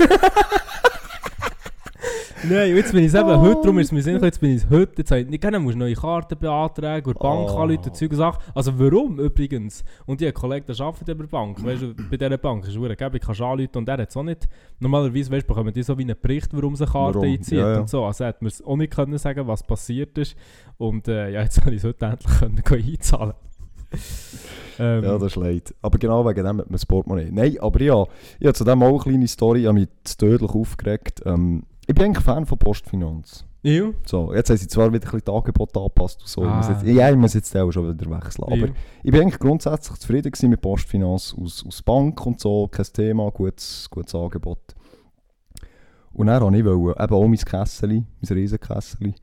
Nein, jetzt bin ich eben Oh. heute, darum ist es mir Sinn, jetzt bin ich heute, jetzt ich nicht musst neue Karten beantragen und die Bank Oh. anrufen und Zeug und Sachen. Also warum übrigens? Und ich habe Kollegen, der arbeitet bei der Bank, weißt du, bei dieser Bank ist es verdammt geil, ich kann anrufen und der hat es auch nicht. Normalerweise, weißt du, bekommen die so wie einen Bericht, warum sie eine Karte Warum? einzieht Ja, ja. und so. Also hat mir es auch nicht können sagen, was passiert ist. Und äh, ja, jetzt habe ich es heute endlich können einzahlen ähm, Ja, das ist leid. Aber genau wegen dem hat man das Portemonnaie. Nein, aber ja, ich habe zu dem auch eine kleine Story, ich habe mich tödlich aufgeregt. Ähm, ich bin eigentlich Fan von Postfinanz. ja. So, jetzt haben sie zwar wieder ein bisschen die Angebote angepasst und so. Ich muss Ah. jetzt, ja, ich muss jetzt auch schon wieder wechseln. Aber Ja. ich bin eigentlich grundsätzlich zufrieden mit Postfinanz aus, aus Bank und so. Kein Thema, gutes, gutes Angebot. Und dann wollte ich, wollen, eben auch mein Kessel, mein Riesenkessel,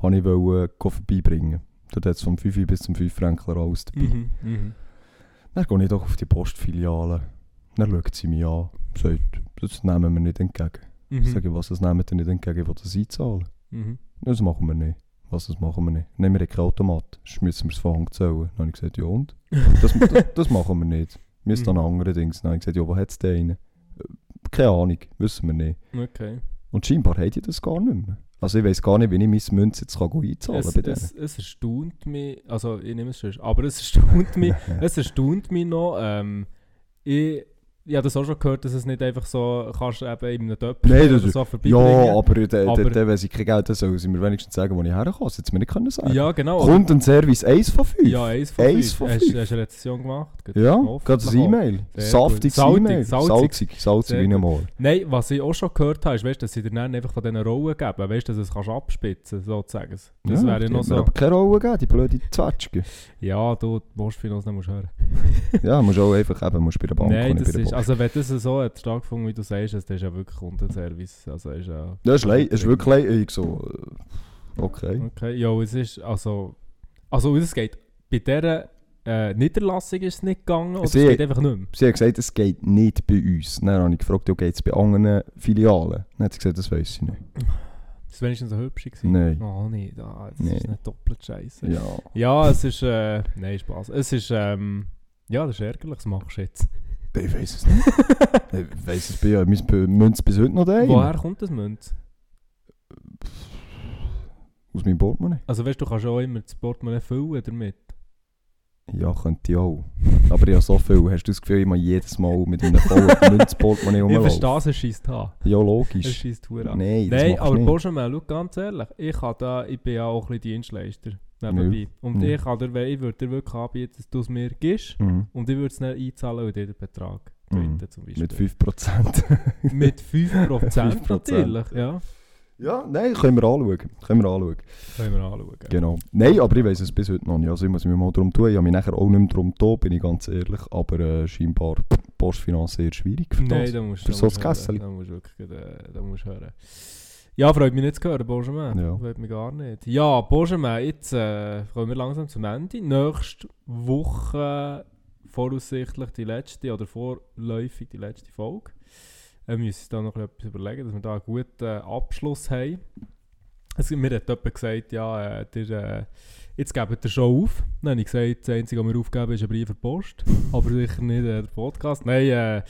wollte ich gehen vorbeibringen. Dort hat es vom 5 bis zum 5 Franken alles dabei. Mhm, mhm. Dann gehe ich doch auf die Postfiliale. Dann schaut sie mich an und sagt, das nehmen wir nicht entgegen. Mhm. Ich sage, was, das nehmen wir nicht entgegen, ich will das einzahlen. Mhm. Das machen wir nicht. Was, das machen wir nicht. Nehmen wir keinen Automat. Müssen wir es von Hand zählen. Dann habe ich gesagt, ja und? Das, das, das machen wir nicht. Wir müssen dann Mhm. andere Dinge. Dann habe ich gesagt, ja, wo hat es den einen? Äh, Keine Ahnung, wissen wir nicht. Okay. Und scheinbar hat die das gar nicht mehr. Also ich weiß gar nicht, wie ich meine Münze jetzt kann einzahlen Es, kann bei denen. es, es erstaunt mich, also ich nehme es schon, aber es erstaunt mich, es erstaunt mich noch, ähm, ich, ich habe das auch schon gehört, dass es nicht einfach so kannst du eben in einem Töpfchen Nein, das oder so vorbeibringen. Ja, aber dann, Aber- dann, wenn sie kein Geld haben, sollen sie mir wenigstens sagen, wo ich herkomme. Das sie mir nicht können sagen Ja, genau. Kundenservice 1 von 5. ja, eins von Eins fünf. von Hast, fünf. hast du eine Rezession gemacht? Gut, Ja, gerade das. E-Mail. Saftiges E-Mail. salzig. Salzig, wie normal. Nein, was ich auch schon gehört habe, ist, weißt, dass sie dir dann einfach von diesen Rollen geben, weißt, dass du es kannst abspitzen sozusagen. Das ja, wäre die noch so. aber keine Rolle gegeben, die blöde Zwetschge. Ja, du, Postfinanz musst du hören. ja, musst auch einfach eben, musst bei der Bank Nein, nicht das bei der ist. Also wenn das so hat stattgefunden, wie du sagst, das ist ja wirklich Kundenservice. Also ist ja... Das ist, leid, ist wirklich leid. Ich so, äh, okay. Okay, ja, es ist, also... Also es geht, bei dieser äh, Niederlassung ist es nicht gegangen, oder Sie- es geht einfach nicht mehr? Sie hat gesagt, es geht nicht bei uns. Dann habe ich gefragt, ja, geht es bei anderen Filialen? Dann hat sie gesagt, das weiß ich nicht. Das war wenigstens so hübsch gewesen. Nein. Oh nee, da, das Nee. ist nicht doppelt scheiße. Ja. Ja, es ist, äh, nein, Spaß. Es ist, ähm, ja, das ist ärgerlich, was machst du jetzt? Ich weiß es nicht. ich weiß es bei ja, mein Münz bis heute noch daheim. Woher kommt das Münz? Aus meinem Portemonnaie. Also weißt du, du kannst auch immer das Portemonnaie füllen damit. Ja, könnte ich auch. Aber ich habe so viel. Hast du das Gefühl, ich muss jedes Mal mit einem vollen Münzportemonnaie Ich rumlaufen? verstehe es, es scheisst an. Ja, Es logisch. scheisst hure an. Nein, das Nein, aber. Benjamin, schau ganz ehrlich, ich, da, ich bin ja auch ein bisschen Dienstleister nebenbei. Und Ja. ich, dir, ich würde dir wirklich anbieten, dass du es mir gibst Mhm. und ich würde es dann einzahlen und dir den Betrag Mhm. zum Beispiel. Mit 5%. Mit 5%, 5%. natürlich, ja. ja, nein, können wir anschauen. Können wir anschauen. Können wir anschauen. Genau. Nein, aber ich weiß es bis heute noch nicht. Also ich muss mich mal darum tun. Ich habe mich nachher auch nicht mehr darum getan, bin ich ganz ehrlich. Aber äh, scheinbar Postfinanz sehr schwierig für Nein, das. da musst Für da so ein. Kässeli. Da musst du wirklich äh, da musst du hören. Ja, freut mich nicht zu hören, Benjamin. Ja. Freut mich gar nicht. Ja, Benjamin, jetzt äh, kommen wir langsam zum Ende. Nächste Woche voraussichtlich die letzte oder vorläufig die letzte Folge. Wir müssen uns da noch etwas überlegen, dass wir da einen guten äh, Abschluss haben. Also, mir hat jemand gesagt, ja, äh, der, äh, jetzt gebt ihr schon auf. Dann habe ich gesagt, das Einzige, was wir aufgeben, ist ein Brief die Post. Aber sicher nicht äh, der Podcast. Nein, äh,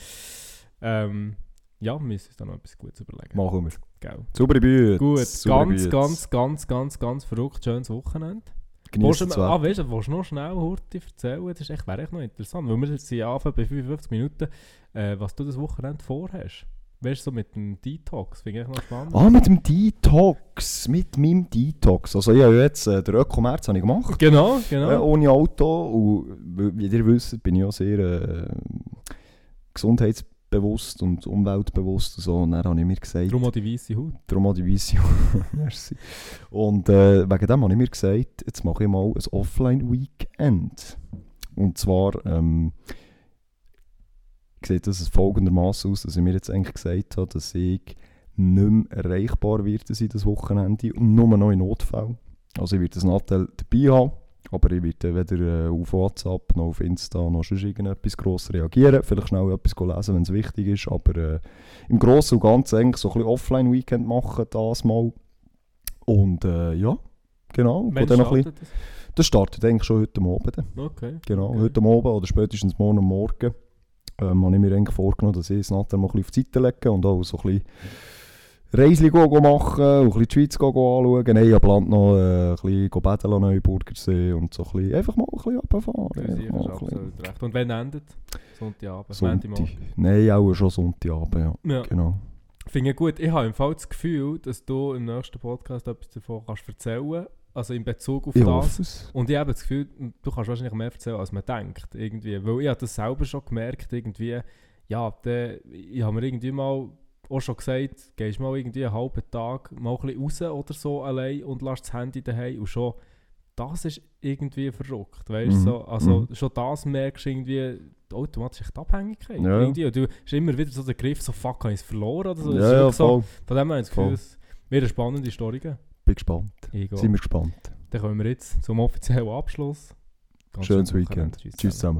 ähm, ja, wir müssen uns da noch etwas Gutes überlegen. Machen wir. Gell. Saubere Bühne. Gut, Saubere ganz, Bühne. ganz, ganz, ganz, ganz verrückt schönes Wochenende. Genießt es ah, weißt du, willst du noch schnell Horti erzählen? Das ist echt, wäre echt noch interessant, weil wir jetzt hier anfangen bei 55 Minuten, äh, was du das Wochenende vorhast. Weißt du, so mit dem Detox, finde ich noch spannend. Ah, mit dem Detox. Mit meinem Detox. Also ich habe jetzt äh, den habe ich gemacht. Genau, Äh, genau. ohne Auto. Und wie ihr wisst, bin ich auch sehr äh, gesundheitsbewusst und umweltbewusst. Und, so. und dann habe ich mir gesagt, Darum auch die weiße Haut. darum auch die Vision. Merci. Und äh, wegen dem habe ich mir gesagt, jetzt mache ich mal ein Offline-Weekend. Und zwar ähm, sieht das folgendermaßen aus, dass ich mir jetzt eigentlich gesagt habe, dass ich nicht mehr erreichbar werde sein das Wochenende und nur noch in Notfall. Also ich werde das Nattel dabei haben, aber ich werde weder äh, auf WhatsApp noch auf Insta noch sonst irgendetwas gross reagieren. Vielleicht schnell etwas lesen, wenn es wichtig ist, aber äh, im Großen und Ganzen eigentlich so ein bisschen Offline-Weekend machen, das mal. Und äh, ja, genau. Wenn dann noch ein bisschen- das? das startet eigentlich schon heute Abend. Okay. Genau, Okay. heute Abend oder spätestens morgen Morgen ähm, habe ich mir eigentlich vorgenommen, dass ich das Natter mal ein bisschen auf die Seite lege und auch so ein bisschen Reisli go go machen und ein die Schweiz go go anschauen. Nein, ich geplant noch äh, ein bisschen baden an Neuburgersee und so ein bisschen, einfach mal ein bisschen runterfahren. Ja, sicher, mal absolut recht. Und wann endet? Sonntagabend, Sonntag. Nein, auch schon Sonntagabend, ja. Ja. Genau. Finde ich gut. Ich habe im Fall das Gefühl, dass du im nächsten Podcast etwas davon kannst erzählen Also in Bezug auf Ich das. Und ich habe das Gefühl, du kannst wahrscheinlich mehr erzählen, als man denkt. Irgendwie. Weil ich habe das selber schon gemerkt, irgendwie, ja, der, ich habe mir irgendwie mal auch schon gesagt, gehst mal irgendwie einen halben Tag mal ein bisschen raus oder so allein und lässt das Handy daheim und schon, das ist irgendwie verrückt, weißt du? Mhm. So, also Mhm. schon das merkst du irgendwie, automatisch die Abhängigkeit. Ja. Irgendwie. Und du hast immer wieder so den Griff, so fuck, habe ich es verloren oder so. Ja, ja, so. Von dem her das Gefühl, es wird eine spannende Story geben. Bin gespannt. Sind wir gespannt. Dann kommen wir jetzt zum offiziellen Abschluss. Ganz Schönes Weekend. Tschüss zusammen.